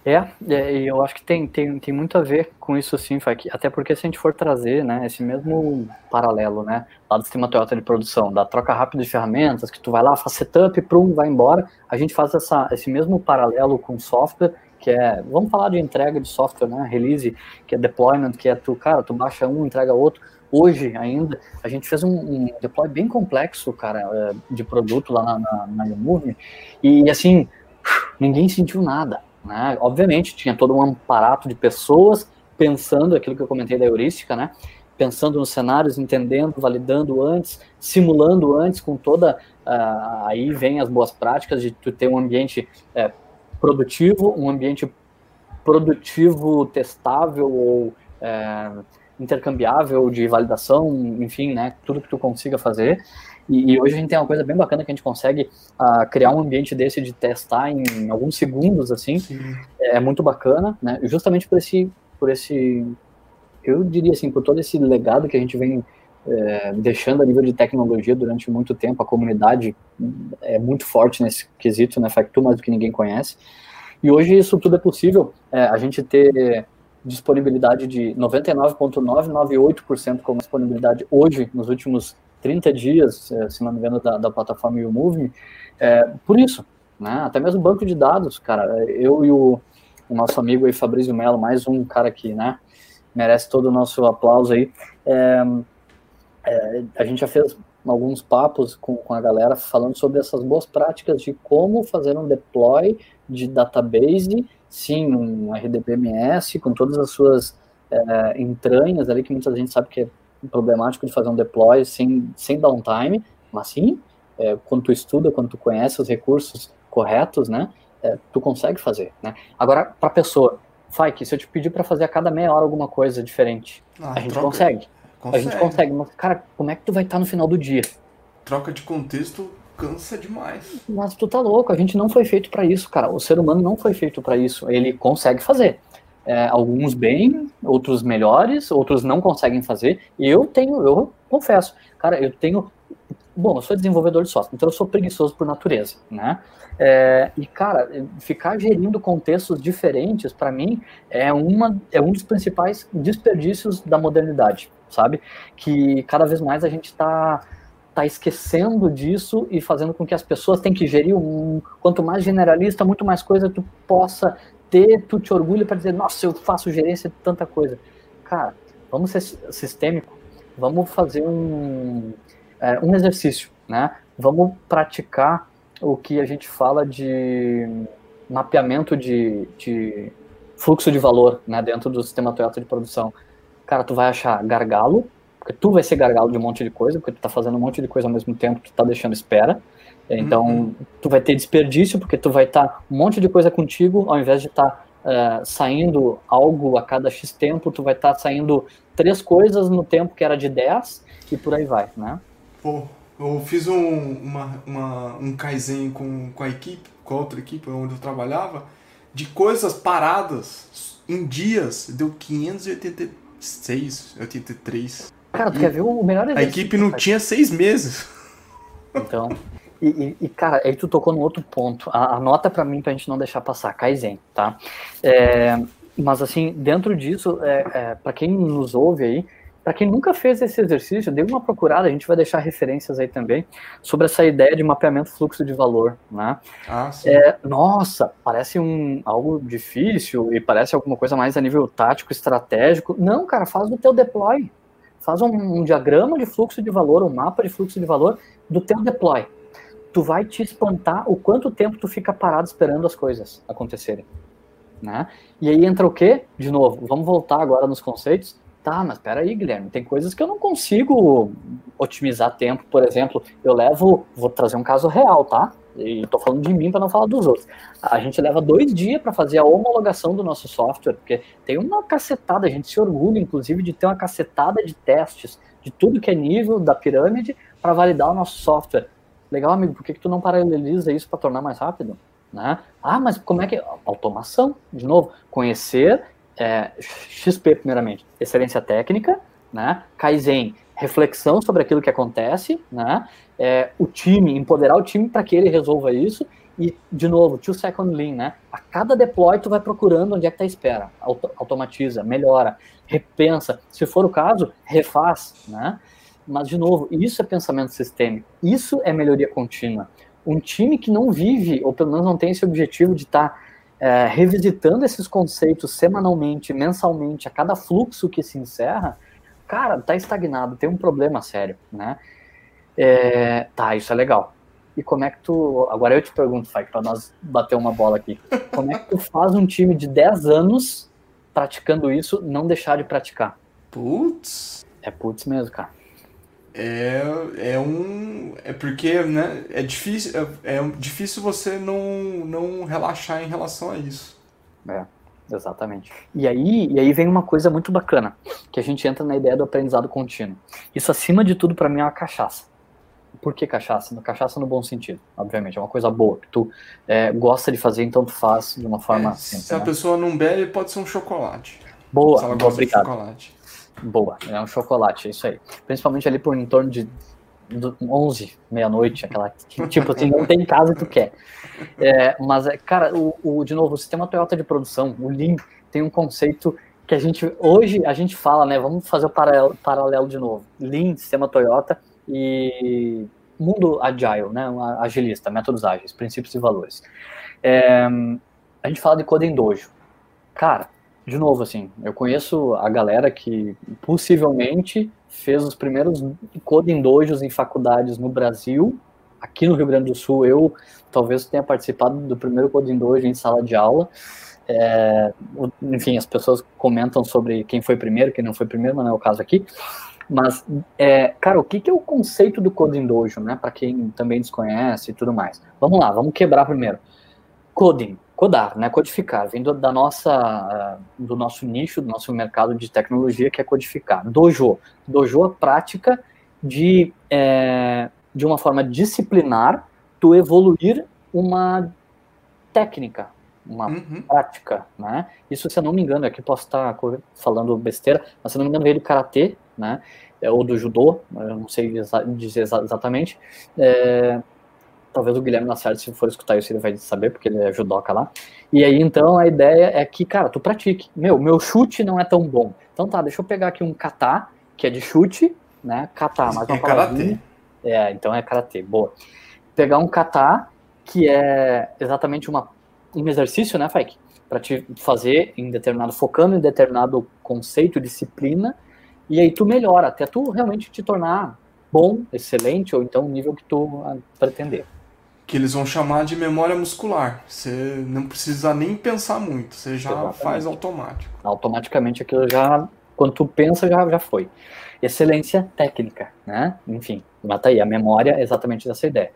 É, é, eu acho que tem, tem, tem muito a ver com isso sim. Até porque se a gente for trazer né, esse mesmo paralelo, né, lá do sistema Toyota de produção, da troca rápida de ferramentas, que tu vai lá, faz setup, prum, vai embora, a gente faz essa, esse mesmo paralelo com software, que é, vamos falar de entrega de software, né, release, que é deployment, que é tu, cara, tu baixa um, entrega outro. Hoje ainda, a gente fez um, um deploy bem complexo, cara, é, de produto lá na, na, na e assim, ninguém sentiu nada né? Obviamente, tinha todo um aparato de pessoas pensando aquilo que eu comentei da heurística, né? pensando nos cenários, entendendo, validando antes, simulando antes, com toda. Uh, aí vem as boas práticas de tu ter um ambiente é, produtivo, um ambiente produtivo, testável ou é, intercambiável de validação, enfim, né, tudo que tu consiga fazer. E, e, hoje a gente tem uma coisa bem bacana que a gente consegue uh, criar um ambiente desse de testar em alguns segundos, assim. É, é muito bacana, né? Justamente por esse, por esse, eu diria assim, por todo esse legado que a gente vem é, deixando a nível de tecnologia durante muito tempo. A comunidade é muito forte nesse quesito, né? Factu mais do que ninguém conhece. E hoje isso tudo é possível. É, a gente ter disponibilidade de 99,998% como disponibilidade hoje, nos últimos 30 dias, eh, se não me engano, da, da plataforma YouMove, é, por isso, né? Até mesmo banco de dados, cara, eu e o, o nosso amigo aí, Fabrício Mello, mais um cara que, né, merece todo o nosso aplauso aí, é, é, a gente já fez alguns papos com, com a galera falando sobre essas boas práticas de como fazer um deploy de database, sim, um RDBMS, com todas as suas é, entranhas ali, que muita gente sabe que é problemático de fazer um deploy sem, sem downtime, mas sim, é, quando tu estuda, quando tu conhece os recursos corretos, né, é, tu consegue fazer, né. Agora, para a pessoa, Fike, se eu te pedir para fazer a cada meia hora alguma coisa diferente, ah, a gente consegue. consegue. A gente consegue, mas, cara, como é que tu vai estar no final do dia? Troca de contexto cansa demais. Mas tu tá louco, a gente não foi feito para isso, cara. O ser humano não foi feito para isso. Ele consegue fazer é, alguns bem, outros melhores, outros não conseguem fazer. E eu tenho, eu confesso, cara, eu tenho. Bom, eu sou desenvolvedor de software, então eu sou preguiçoso por natureza, né? É, e, cara, ficar gerindo contextos diferentes, para mim, é, uma, é um dos principais desperdícios da modernidade, sabe? Que cada vez mais a gente está tá esquecendo disso e fazendo com que as pessoas tenham que gerir um. Quanto mais generalista, muito mais coisa tu possa ter, tu te orgulha para dizer, nossa, eu faço gerência de tanta coisa. Cara, vamos ser sistêmico, vamos fazer um, é, um exercício, né? Vamos praticar o que a gente fala de mapeamento de, de fluxo de valor, né, dentro do sistema Toyota de produção. Cara, tu vai achar gargalo, porque tu vai ser gargalo de um monte de coisa, porque tu tá fazendo um monte de coisa ao mesmo tempo, tu tá deixando espera. Então, uhum. tu vai ter desperdício, porque tu vai estar tá um monte de coisa contigo, ao invés de estar tá, uh, saindo algo a cada X tempo, tu vai estar tá saindo três coisas no tempo que era de 10 e por aí vai, né? Pô, eu fiz um, uma, uma, um Kaizen com, com a equipe, com a outra equipe onde eu trabalhava, de coisas paradas em dias, deu 586, 83. Cara, tu e quer ver o melhor A equipe não tinha seis meses. Então, e, e, cara, aí tu tocou no outro ponto. Anota para mim pra gente não deixar passar, Kaizen, tá? É, mas assim, dentro disso, é, é, para quem nos ouve aí, para quem nunca fez esse exercício, dê uma procurada, a gente vai deixar referências aí também, sobre essa ideia de mapeamento fluxo de valor, né? Ah, sim. É, nossa, parece um, algo difícil e parece alguma coisa mais a nível tático, estratégico. Não, cara, faz o teu deploy. Faz um, um diagrama de fluxo de valor, um mapa de fluxo de valor do teu deploy tu vai te espantar o quanto tempo tu fica parado esperando as coisas acontecerem. Né? E aí entra o quê? De novo, vamos voltar agora nos conceitos. Tá, mas peraí, Guilherme, tem coisas que eu não consigo otimizar tempo. Por exemplo, eu levo, vou trazer um caso real, tá? E tô falando de mim para não falar dos outros. A gente leva dois dias para fazer a homologação do nosso software, porque tem uma cacetada, a gente se orgulha, inclusive, de ter uma cacetada de testes de tudo que é nível da pirâmide para validar o nosso software. Legal, amigo, por que, que tu não paraleliza isso para tornar mais rápido? Né? Ah, mas como é que. Automação, de novo, conhecer é, XP, primeiramente, excelência técnica, né? Kaizen, reflexão sobre aquilo que acontece, né? É, o time, empoderar o time para que ele resolva isso. E, de novo, two second lean, né? A cada deploy, tu vai procurando onde é que tá a espera. Auto automatiza, melhora, repensa. Se for o caso, refaz, né? Mas, de novo, isso é pensamento sistêmico, isso é melhoria contínua. Um time que não vive, ou pelo menos não tem esse objetivo de estar tá, é, revisitando esses conceitos semanalmente, mensalmente, a cada fluxo que se encerra, cara, tá estagnado, tem um problema sério, né? É, tá, isso é legal. E como é que tu. Agora eu te pergunto, Fai, para nós bater uma bola aqui. Como é que tu faz um time de 10 anos praticando isso não deixar de praticar? Putz. É putz mesmo, cara é, é um. É porque né, é, difícil, é, é difícil você não, não relaxar em relação a isso. É, exatamente. E aí, e aí vem uma coisa muito bacana, que a gente entra na ideia do aprendizado contínuo. Isso, acima de tudo, para mim, é uma cachaça. Por que cachaça? Cachaça no bom sentido, obviamente. É uma coisa boa, que tu é, gosta de fazer, então tu faz de uma forma é, simples. Se a né? pessoa não bebe, pode ser um chocolate. Boa, se ela gosta obrigado. de chocolate. Boa, é um chocolate, é isso aí. Principalmente ali por em torno de 11, meia-noite, aquela. Tipo assim, não tem casa que tu quer. É, mas, é, cara, o, o, de novo, o sistema Toyota de produção, o Lean, tem um conceito que a gente. Hoje a gente fala, né? Vamos fazer o paralelo, paralelo de novo. Lean, sistema Toyota e mundo agile, né? Agilista, métodos ágeis, princípios e valores. É, a gente fala de Coding Dojo. Cara, de novo, assim, eu conheço a galera que possivelmente fez os primeiros coding dojos em faculdades no Brasil. Aqui no Rio Grande do Sul, eu talvez tenha participado do primeiro coding dojo em sala de aula. É, enfim, as pessoas comentam sobre quem foi primeiro, quem não foi primeiro, mas não é o caso aqui. Mas, é, cara, o que, que é o conceito do coding dojo, né? Para quem também desconhece e tudo mais. Vamos lá, vamos quebrar primeiro. Coding codar, né, codificar, vindo da nossa, do nosso nicho, do nosso mercado de tecnologia, que é codificar. Dojo, dojo é a prática de, é, de uma forma disciplinar, tu evoluir uma técnica, uma uhum. prática, né? Isso, se eu não me engano, aqui posso estar falando besteira, mas se eu não me engano veio do karatê, né? É, ou do judô, eu não sei dizer exatamente. É, talvez o Guilherme Lacerda, se for escutar isso, ele vai saber, porque ele é judoca lá. E aí, então, a ideia é que, cara, tu pratique. Meu, meu chute não é tão bom. Então tá, deixa eu pegar aqui um kata, que é de chute, né? Kata, mais uma é karatê. É, então é karatê, boa. Pegar um kata, que é exatamente uma, um exercício, né, Faik? Para te fazer em determinado, focando em determinado conceito, disciplina, e aí tu melhora, até tu realmente te tornar bom, excelente, ou então o nível que tu ah, pretender que eles vão chamar de memória muscular. Você não precisa nem pensar muito, você já Exatamente. faz automático. Automaticamente aquilo já, quando tu pensa, já, já foi. Excelência técnica, né? Enfim, mata aí, a memória é exatamente dessa ideia.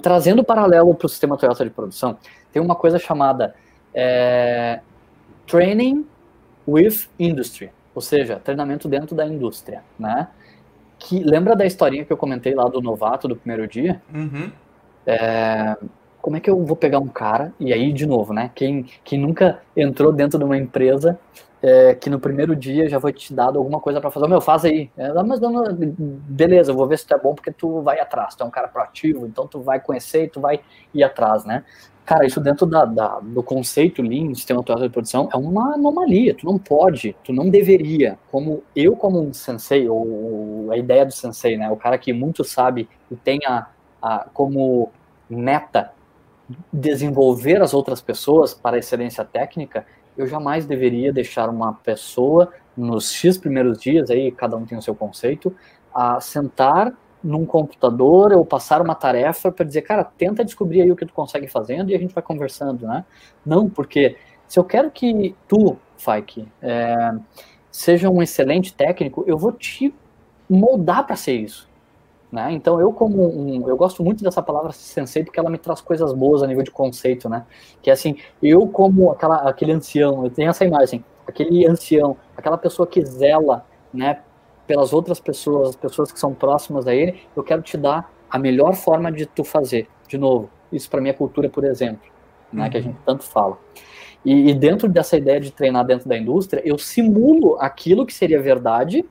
trazendo paralelo para o sistema Toyota de produção, tem uma coisa chamada é, Training with Industry, ou seja, treinamento dentro da indústria, né? Que lembra da historinha que eu comentei lá do novato do primeiro dia? Uhum. É, como é que eu vou pegar um cara e aí de novo, né? Quem, quem nunca entrou dentro de uma empresa é, que no primeiro dia já foi te dado alguma coisa para fazer, meu, faz aí. É, mas não, beleza, vou ver se tu é bom porque tu vai atrás, tu é um cara proativo, então tu vai conhecer e tu vai ir atrás, né? Cara, isso dentro da, da do conceito Lean, sistema atual de produção, é uma anomalia. Tu não pode, tu não deveria, como eu como um sensei, ou a ideia do sensei, né? O cara que muito sabe e tem a, a como meta desenvolver as outras pessoas para excelência técnica, eu jamais deveria deixar uma pessoa nos X primeiros dias, aí cada um tem o seu conceito, a sentar num computador ou passar uma tarefa para dizer, cara, tenta descobrir aí o que tu consegue fazendo e a gente vai conversando, né? Não, porque se eu quero que tu, Fike, é, seja um excelente técnico, eu vou te moldar para ser isso. Né? Então eu como um, eu gosto muito dessa palavra sensei porque ela me traz coisas boas a nível de conceito, né? Que é assim, eu como aquela, aquele ancião, eu tenho essa imagem, aquele ancião, aquela pessoa que zela, né, pelas outras pessoas, as pessoas que são próximas a ele, eu quero te dar a melhor forma de tu fazer. De novo, isso para minha cultura, por exemplo, né, uhum. que a uhum. gente tanto fala. E, e dentro dessa ideia de treinar dentro da indústria, eu simulo aquilo que seria verdade,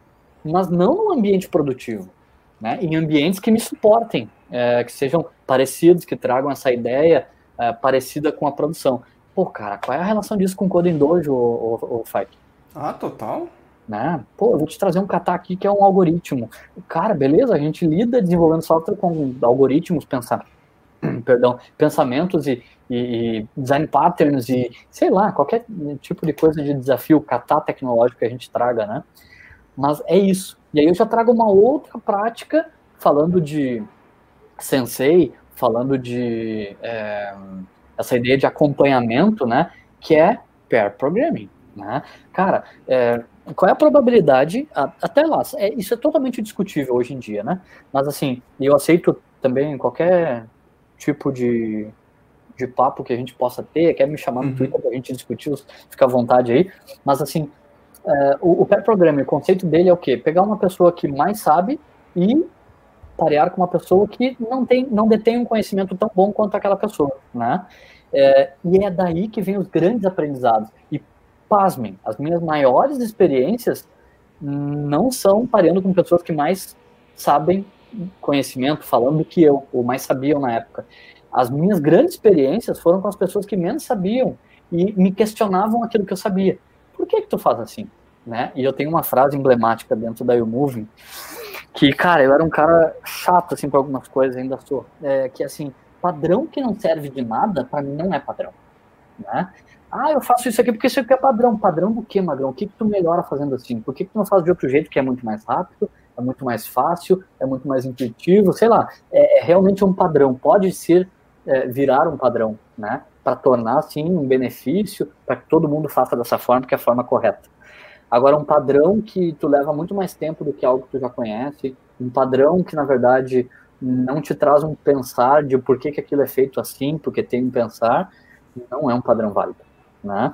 mas não no ambiente produtivo né, em ambientes que me suportem, é, que sejam parecidos, que tragam essa ideia é, parecida com a produção. Pô, cara, qual é a relação disso com o Coding Dojo, ou, Fike? Ah, total. Né? Pô, eu vou te trazer um kata aqui que é um algoritmo. Cara, beleza, a gente lida desenvolvendo software com algoritmos, pensar, perdão, pensamentos e, e, design patterns e sei lá, qualquer tipo de coisa de desafio kata tecnológico que a gente traga, né? Mas é isso. E aí eu já trago uma outra prática, falando de sensei, falando de é, essa ideia de acompanhamento, né? Que é pair programming. Né? Cara, é, qual é a probabilidade, até lá, é, isso é totalmente discutível hoje em dia, né? Mas assim, eu aceito também qualquer tipo de, de papo que a gente possa ter, quer me chamar no uhum. Twitter pra gente discutir, fica à vontade aí, mas assim, é, o, o pair programming, o conceito dele é o quê? Pegar uma pessoa que mais sabe e parear com uma pessoa que não tem, não detém um conhecimento tão bom quanto aquela pessoa, né? É, e é daí que vem os grandes aprendizados. E pasmem, as minhas maiores experiências não são pareando com pessoas que mais sabem conhecimento, falando do que eu, ou mais sabiam na época. As minhas grandes experiências foram com as pessoas que menos sabiam e me questionavam aquilo que eu sabia. Por que que tu faz assim? Né? E eu tenho uma frase emblemática dentro da YouMoving, que, cara, eu era um cara chato, assim, para algumas coisas, ainda sou, é, que, assim, padrão que não serve de nada, para mim não é padrão, né? Ah, eu faço isso aqui porque isso aqui é padrão. Padrão do que, Magrão? O que, que tu melhora fazendo assim? Por que, que tu não faz de outro jeito que é muito mais rápido, é muito mais fácil, é muito mais intuitivo? Sei lá, é, é realmente um padrão. Pode ser é, virar um padrão, né? Para tornar, assim, um benefício, para que todo mundo faça dessa forma, que é a forma correta. Agora, um padrão que tu leva muito mais tempo do que algo que tu já conhece, um padrão que, na verdade, não te traz um pensar de por que, que aquilo é feito assim, porque tem um pensar, não é um padrão válido, né?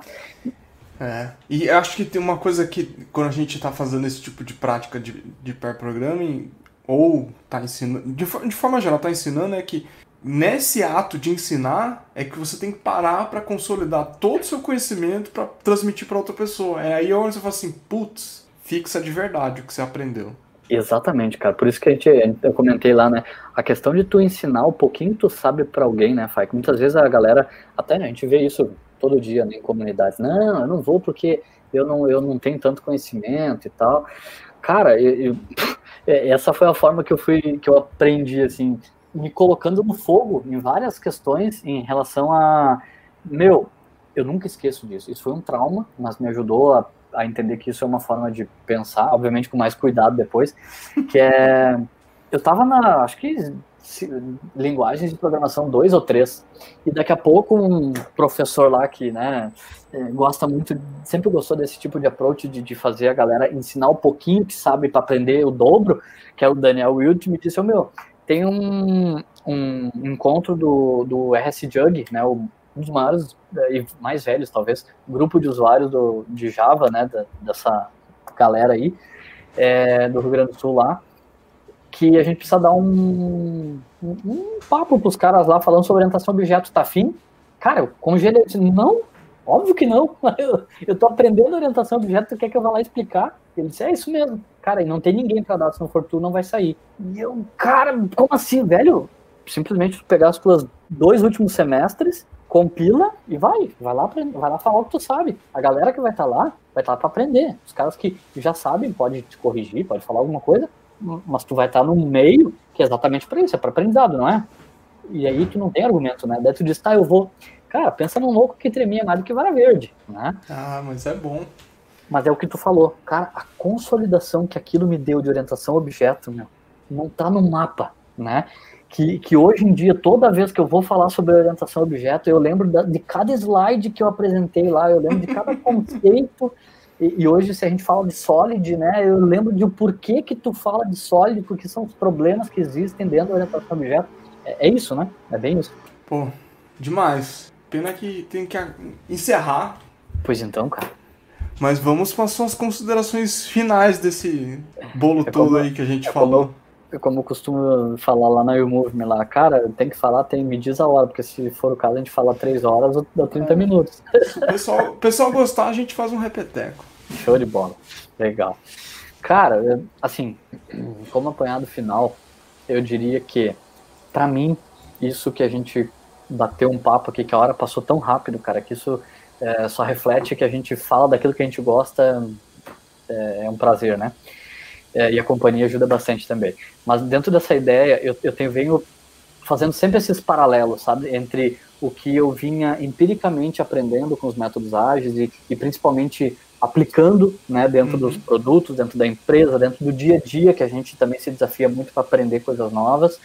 É, e acho que tem uma coisa que, quando a gente está fazendo esse tipo de prática de, de pair programming, ou está ensinando, de, de forma geral, está ensinando, é que nesse ato de ensinar é que você tem que parar para consolidar todo o seu conhecimento para transmitir para outra pessoa. É aí onde você fala assim, putz, fixa de verdade o que você aprendeu. Exatamente, cara. Por isso que a gente, eu comentei lá, né? A questão de tu ensinar o pouquinho que tu sabe para alguém, né, Fai? Muitas vezes a galera, até né, a gente vê isso todo dia né, em comunidades. Não, eu não vou porque eu não, eu não tenho tanto conhecimento e tal. Cara, eu, eu, essa foi a forma que eu fui, que eu aprendi, assim, me colocando no fogo em várias questões em relação a. Meu, eu nunca esqueço disso. Isso foi um trauma, mas me ajudou a, a entender que isso é uma forma de pensar, obviamente com mais cuidado depois, que é. Eu tava na. Acho que linguagens de programação 2 ou 3. E daqui a pouco um professor lá que, né, é, gosta muito, sempre gostou desse tipo de approach de, de fazer a galera ensinar o pouquinho que sabe para aprender o dobro, que é o Daniel Wild, me disse, oh, meu, tem um, um encontro do, do RS Jug, né, um dos maiores eh, e mais velhos, talvez, grupo de usuários do, de Java, né, da, dessa galera aí, é, do Rio Grande do Sul lá, que a gente precisa dar um, um, um papo caras lá falando sobre orientação objeto, tá afim? Cara, eu congelei, eu disse, não, óbvio que não, eu, eu tô aprendendo orientação objeto, tu quer que eu vá lá explicar? Ele disse, é isso mesmo, cara, e não tem ninguém para dar, se não for tu, não vai sair. E eu, cara, como assim, velho? Simplesmente tu pegar os teus dois últimos semestres, compila e vai, vai lá, vai lá falar o que tu sabe. A galera que vai estar tá lá, vai estar tá para aprender. Os caras que já sabem, pode te corrigir, pode falar alguma coisa, mas tu vai estar tá no meio, que é exatamente para isso, é para aprendizado, não é? E aí tu não tem argumento, né? Daí tu diz, tá, eu vou. Cara, pensa num louco que tremia mais do que vara verde, né? Ah, mas é bom. Mas é o que tu falou, cara, a consolidação que aquilo me deu de orientação objeto, meu, não tá no mapa, né? Que, que hoje em dia, toda vez que eu vou falar sobre orientação objeto, eu lembro da, de cada slide que eu apresentei lá, eu lembro de cada conceito. E, e, hoje, se a gente fala de Solid, né, eu lembro de o porquê que tu fala de Solid, porque são os problemas que existem dentro da orientação objeto. É, é isso, né? É bem isso. Pô, demais. Pena que tem que encerrar. Pois então, cara. Mas vamos para as suas considerações finais desse bolo é todo como, aí que a gente é falou. Como, como eu costumo falar lá na YouMove Me lá, cara, tem que falar, tem, me diz a hora, porque se for o caso a gente fala 3 horas ou dá 30 é. minutos. Se o pessoal, pessoal gostar, a gente faz um repeteco. Show de bola. Legal. Cara, assim, como apanhado final, eu diria que, para mim, isso que a gente bateu um papo aqui, que a hora passou tão rápido, cara, que isso é, só reflete que a gente fala daquilo que a gente gosta, é, é um prazer, né? É, e a companhia ajuda bastante também. Mas dentro dessa ideia, eu, eu tenho, venho fazendo sempre esses paralelos, sabe? Entre o que eu vinha empiricamente aprendendo com os métodos ágeis e, e principalmente aplicando né, dentro uhum. dos produtos, dentro da empresa, dentro do dia a dia, que a gente também se desafia muito para aprender coisas novas.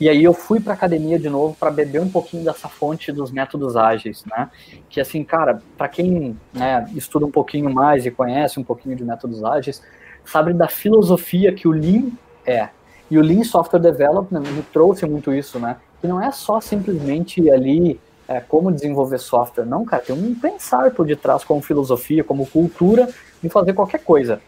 E aí eu fui para academia de novo para beber um pouquinho dessa fonte dos métodos ágeis, né? Que assim, cara, para quem né, estuda um pouquinho mais e conhece um pouquinho de métodos ágeis, sabe da filosofia que o Lean é. E o Lean Software Development me trouxe muito isso, né? Que não é só simplesmente ali é, como desenvolver software, não, cara, tem um pensar por detrás como filosofia, como cultura de fazer qualquer coisa.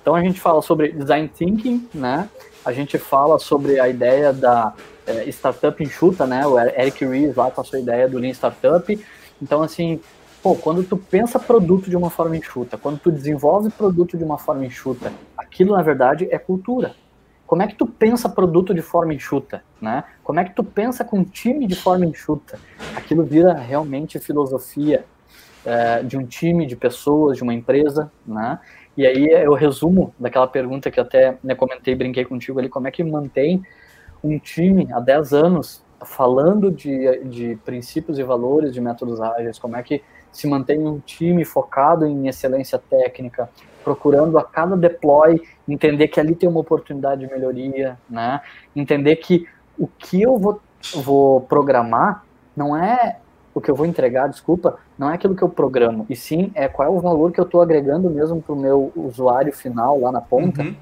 Então a gente fala sobre design thinking, né? A gente fala sobre a ideia da é, startup enxuta, né? O Eric Ries lá com a sua ideia do Lean Startup. Então, assim, pô, quando tu pensa produto de uma forma enxuta, quando tu desenvolve produto de uma forma enxuta, aquilo na verdade é cultura. Como é que tu pensa produto de forma enxuta, né? Como é que tu pensa com time de forma enxuta? Aquilo vira realmente filosofia é, de um time, de pessoas, de uma empresa, né? E aí eu resumo daquela pergunta que até né, comentei, brinquei contigo ali, como é que mantém um time há 10 anos falando de, de princípios e valores de métodos ágeis, como é que se mantém um time focado em excelência técnica, procurando a cada deploy entender que ali tem uma oportunidade de melhoria, né? Entender que o que eu vou, vou programar não é o que eu vou entregar, desculpa, não é aquilo que eu programo, e sim é qual é o valor que eu estou agregando mesmo para o meu usuário final lá na ponta. Uhum.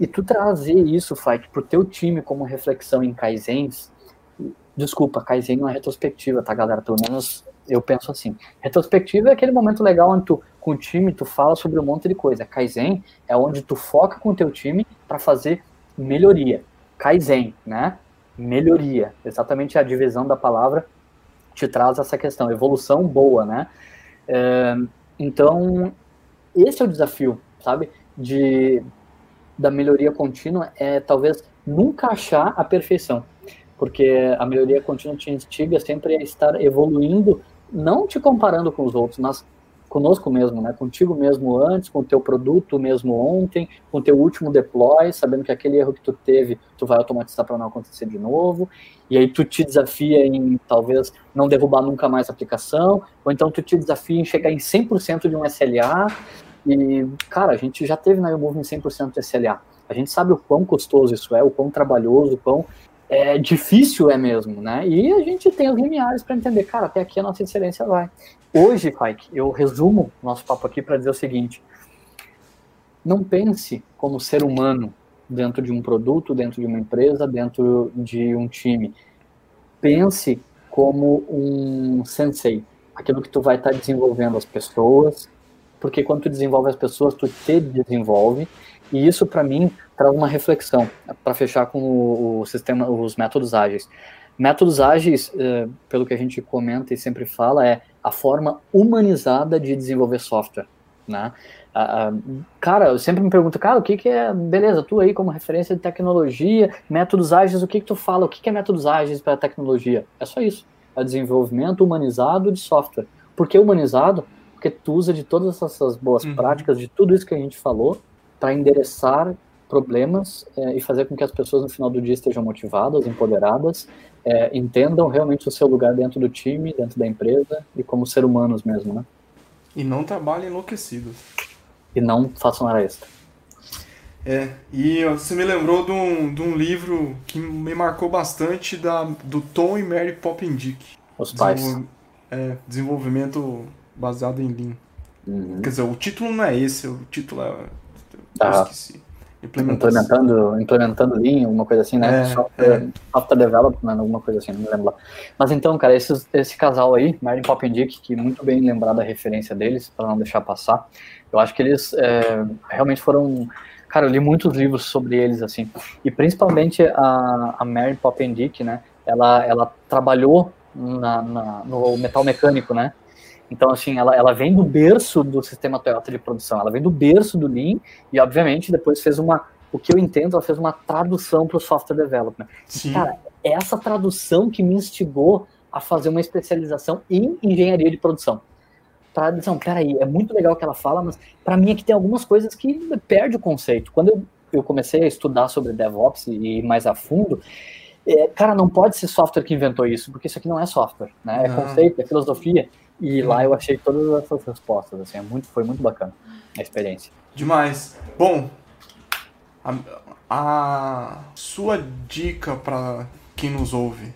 E tu trazer isso, Fike, para o teu time como reflexão em Kaizens, desculpa, Kaizen não é retrospectiva, tá, galera? Pelo menos eu penso assim. Retrospectiva é aquele momento legal onde tu, com o time, tu fala sobre um monte de coisa. Kaizen é onde tu foca com o teu time para fazer melhoria. Kaizen, né? Melhoria. Exatamente a divisão da palavra te traz essa questão, evolução boa, né? É, então, esse é o desafio, sabe? De, da melhoria contínua é talvez nunca achar a perfeição, porque a melhoria contínua te instiga sempre a estar evoluindo, não te comparando com os outros, mas conosco mesmo, né? Contigo mesmo antes, com o teu produto mesmo ontem, com o teu último deploy, sabendo que aquele erro que tu teve, tu vai automatizar para não acontecer de novo. E aí tu te desafia em talvez não derrubar nunca mais a aplicação, ou então tu te desafia em chegar em 100% de um SLA. E, cara, a gente já teve na YouMove em 100% de SLA. A gente sabe o quão custoso isso é, o quão trabalhoso, o quão é, difícil é mesmo, né? E a gente tem os limiares para entender, cara, até aqui a nossa excelência vai. Hoje, Pike, eu resumo nosso papo aqui para dizer o seguinte: não pense como ser humano dentro de um produto, dentro de uma empresa, dentro de um time. Pense como um sensei, aquilo que tu vai estar desenvolvendo as pessoas, porque quando tu desenvolve as pessoas, tu te desenvolve, e isso para mim traz uma reflexão para fechar com o, o, sistema, os métodos ágeis. Métodos ágeis, eh, pelo que a gente comenta e sempre fala, é a forma humanizada de desenvolver software, né? cara, eu sempre me pergunto, cara, o que, que é, beleza, tu aí como referência de tecnologia, métodos ágeis, o que, que tu fala, o que, que é métodos ágeis para tecnologia? É só isso, é desenvolvimento humanizado de software. Por que humanizado? Porque tu usa de todas essas boas uhum. práticas, de tudo isso que a gente falou, para endereçar problemas é, e fazer com que as pessoas no final do dia estejam motivadas, empoderadas, é, entendam realmente o seu lugar dentro do time, dentro da empresa e como ser humanos mesmo, né? E não trabalhem enlouquecidos. E não façam hora extra. É, e você me lembrou de um, de um livro que me marcou bastante da, do Tom e Mary Poppendick. Os pais. Desenvol, é, desenvolvimento baseado em Lean. Uhum. Quer dizer, o título não é esse, o título é. Ah. esqueci. Implementando, implementando Lean, alguma coisa assim, né? É, software, é. software development, alguma coisa assim, não me lembro lá. Mas então, cara, esse, esse casal aí, Martin Pop Dick, que muito bem lembrado a referência deles, para não deixar passar, eu acho que eles é, realmente foram. Cara, eu li muitos livros sobre eles, assim, e principalmente a, a Mary Pop Dick, né? Ela, ela trabalhou na, na, no metal mecânico, né? Então, assim, ela, ela vem do berço do sistema Toyota de produção, ela vem do berço do Lean e, obviamente, depois fez uma, o que eu entendo, ela fez uma tradução para o software development. Sim. Cara, é essa tradução que me instigou a fazer uma especialização em engenharia de produção. Tradução, peraí, é muito legal o que ela fala, mas para mim aqui tem algumas coisas que perde o conceito. Quando eu, eu comecei a estudar sobre DevOps e ir mais a fundo, é, cara, não pode ser software que inventou isso, porque isso aqui não é software, né? É conceito, é filosofia. E lá eu achei todas essas respostas, assim, é muito, foi muito bacana a experiência. Demais. Bom, a, a sua dica para quem nos ouve?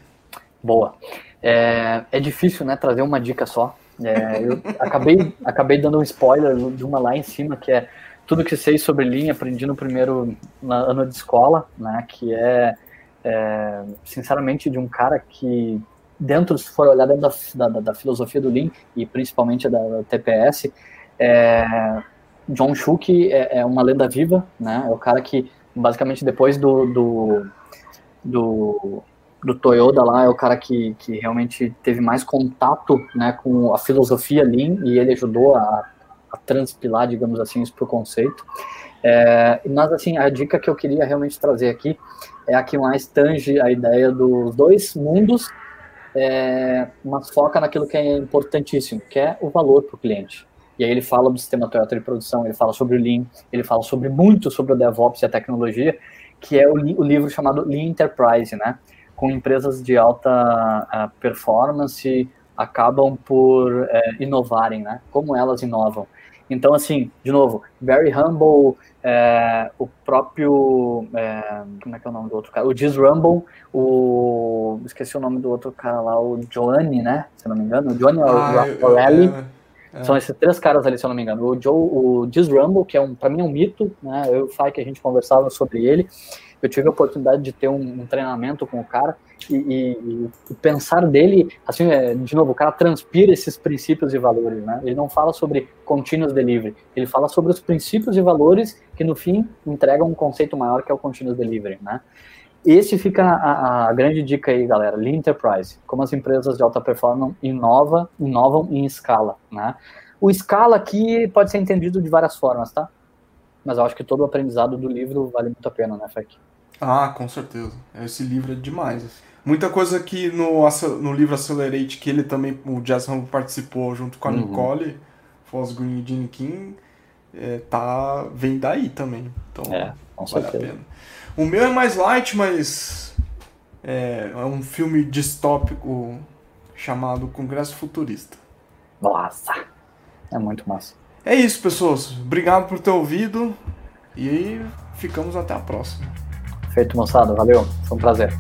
Boa. É, é difícil, né, trazer uma dica só. É, eu acabei, acabei dando um spoiler de uma lá em cima, que é tudo que sei sobre linha, aprendi no primeiro ano de escola, né, que é, é sinceramente, de um cara que dentro, se for olhar dentro da, da, da filosofia do Lean e principalmente da, da TPS, é, John Schuch é, é, uma lenda viva, né? É o cara que, basicamente, depois do, do, do, do Toyota lá, é o cara que, que realmente teve mais contato né, com a filosofia Lean e ele ajudou a, a transpilar, digamos assim, isso para o conceito. É, mas, assim, a dica que eu queria realmente trazer aqui é a que mais tange a ideia dos dois mundos é, mas foca naquilo que é importantíssimo, que é o valor para o cliente. E aí ele fala do sistema Toyota de produção, ele fala sobre o Lean, ele fala sobre muito sobre o DevOps e a tecnologia, que é o, o livro chamado Lean Enterprise, né? Com empresas de alta uh, performance acabam por é, inovarem, né? Como elas inovam. Então, assim, de novo, Very Humble, é, o próprio. É, como é que é o nome do outro cara? O Diz Rumble, o. Esqueci o nome do outro cara lá, o Johnny, né? Se não me engano. O Johnny ah, O'Reilly. É, é. São esses três caras ali, se eu não me engano. O Joe, o Diz Rumble, que é um, pra mim é um mito, né? Eu e o Fai, que a gente conversava sobre ele. Eu tive a oportunidade de ter um, um treinamento com o cara e, e, pensar dele, assim, é, de novo, o cara transpira esses princípios e valores, né? Ele não fala sobre continuous delivery, ele fala sobre os princípios e valores que no fim entregam um conceito maior que é o continuous delivery, né? Esse fica a, a grande dica aí, galera, Lean Enterprise, como as empresas de alta performance inovam, inovam em escala, né? O escala aqui pode ser entendido de várias formas, tá? Mas eu acho que todo o aprendizado do livro vale muito a pena, né, Fek? Ah, com certeza. Esse livro é demais. Muita coisa que no, no livro Accelerate, que ele também, o Jazz participou junto com a uhum. Nicole, Foz Green e Gene King, é, tá, vem daí também. Então, é, com vale certeza. a pena. O meu é mais light, mas é, é um filme distópico chamado Congresso Futurista. Nossa, é muito massa. É isso, pessoas. Obrigado por ter ouvido e ficamos até a próxima. Feito, moçada. Valeu. Foi um prazer.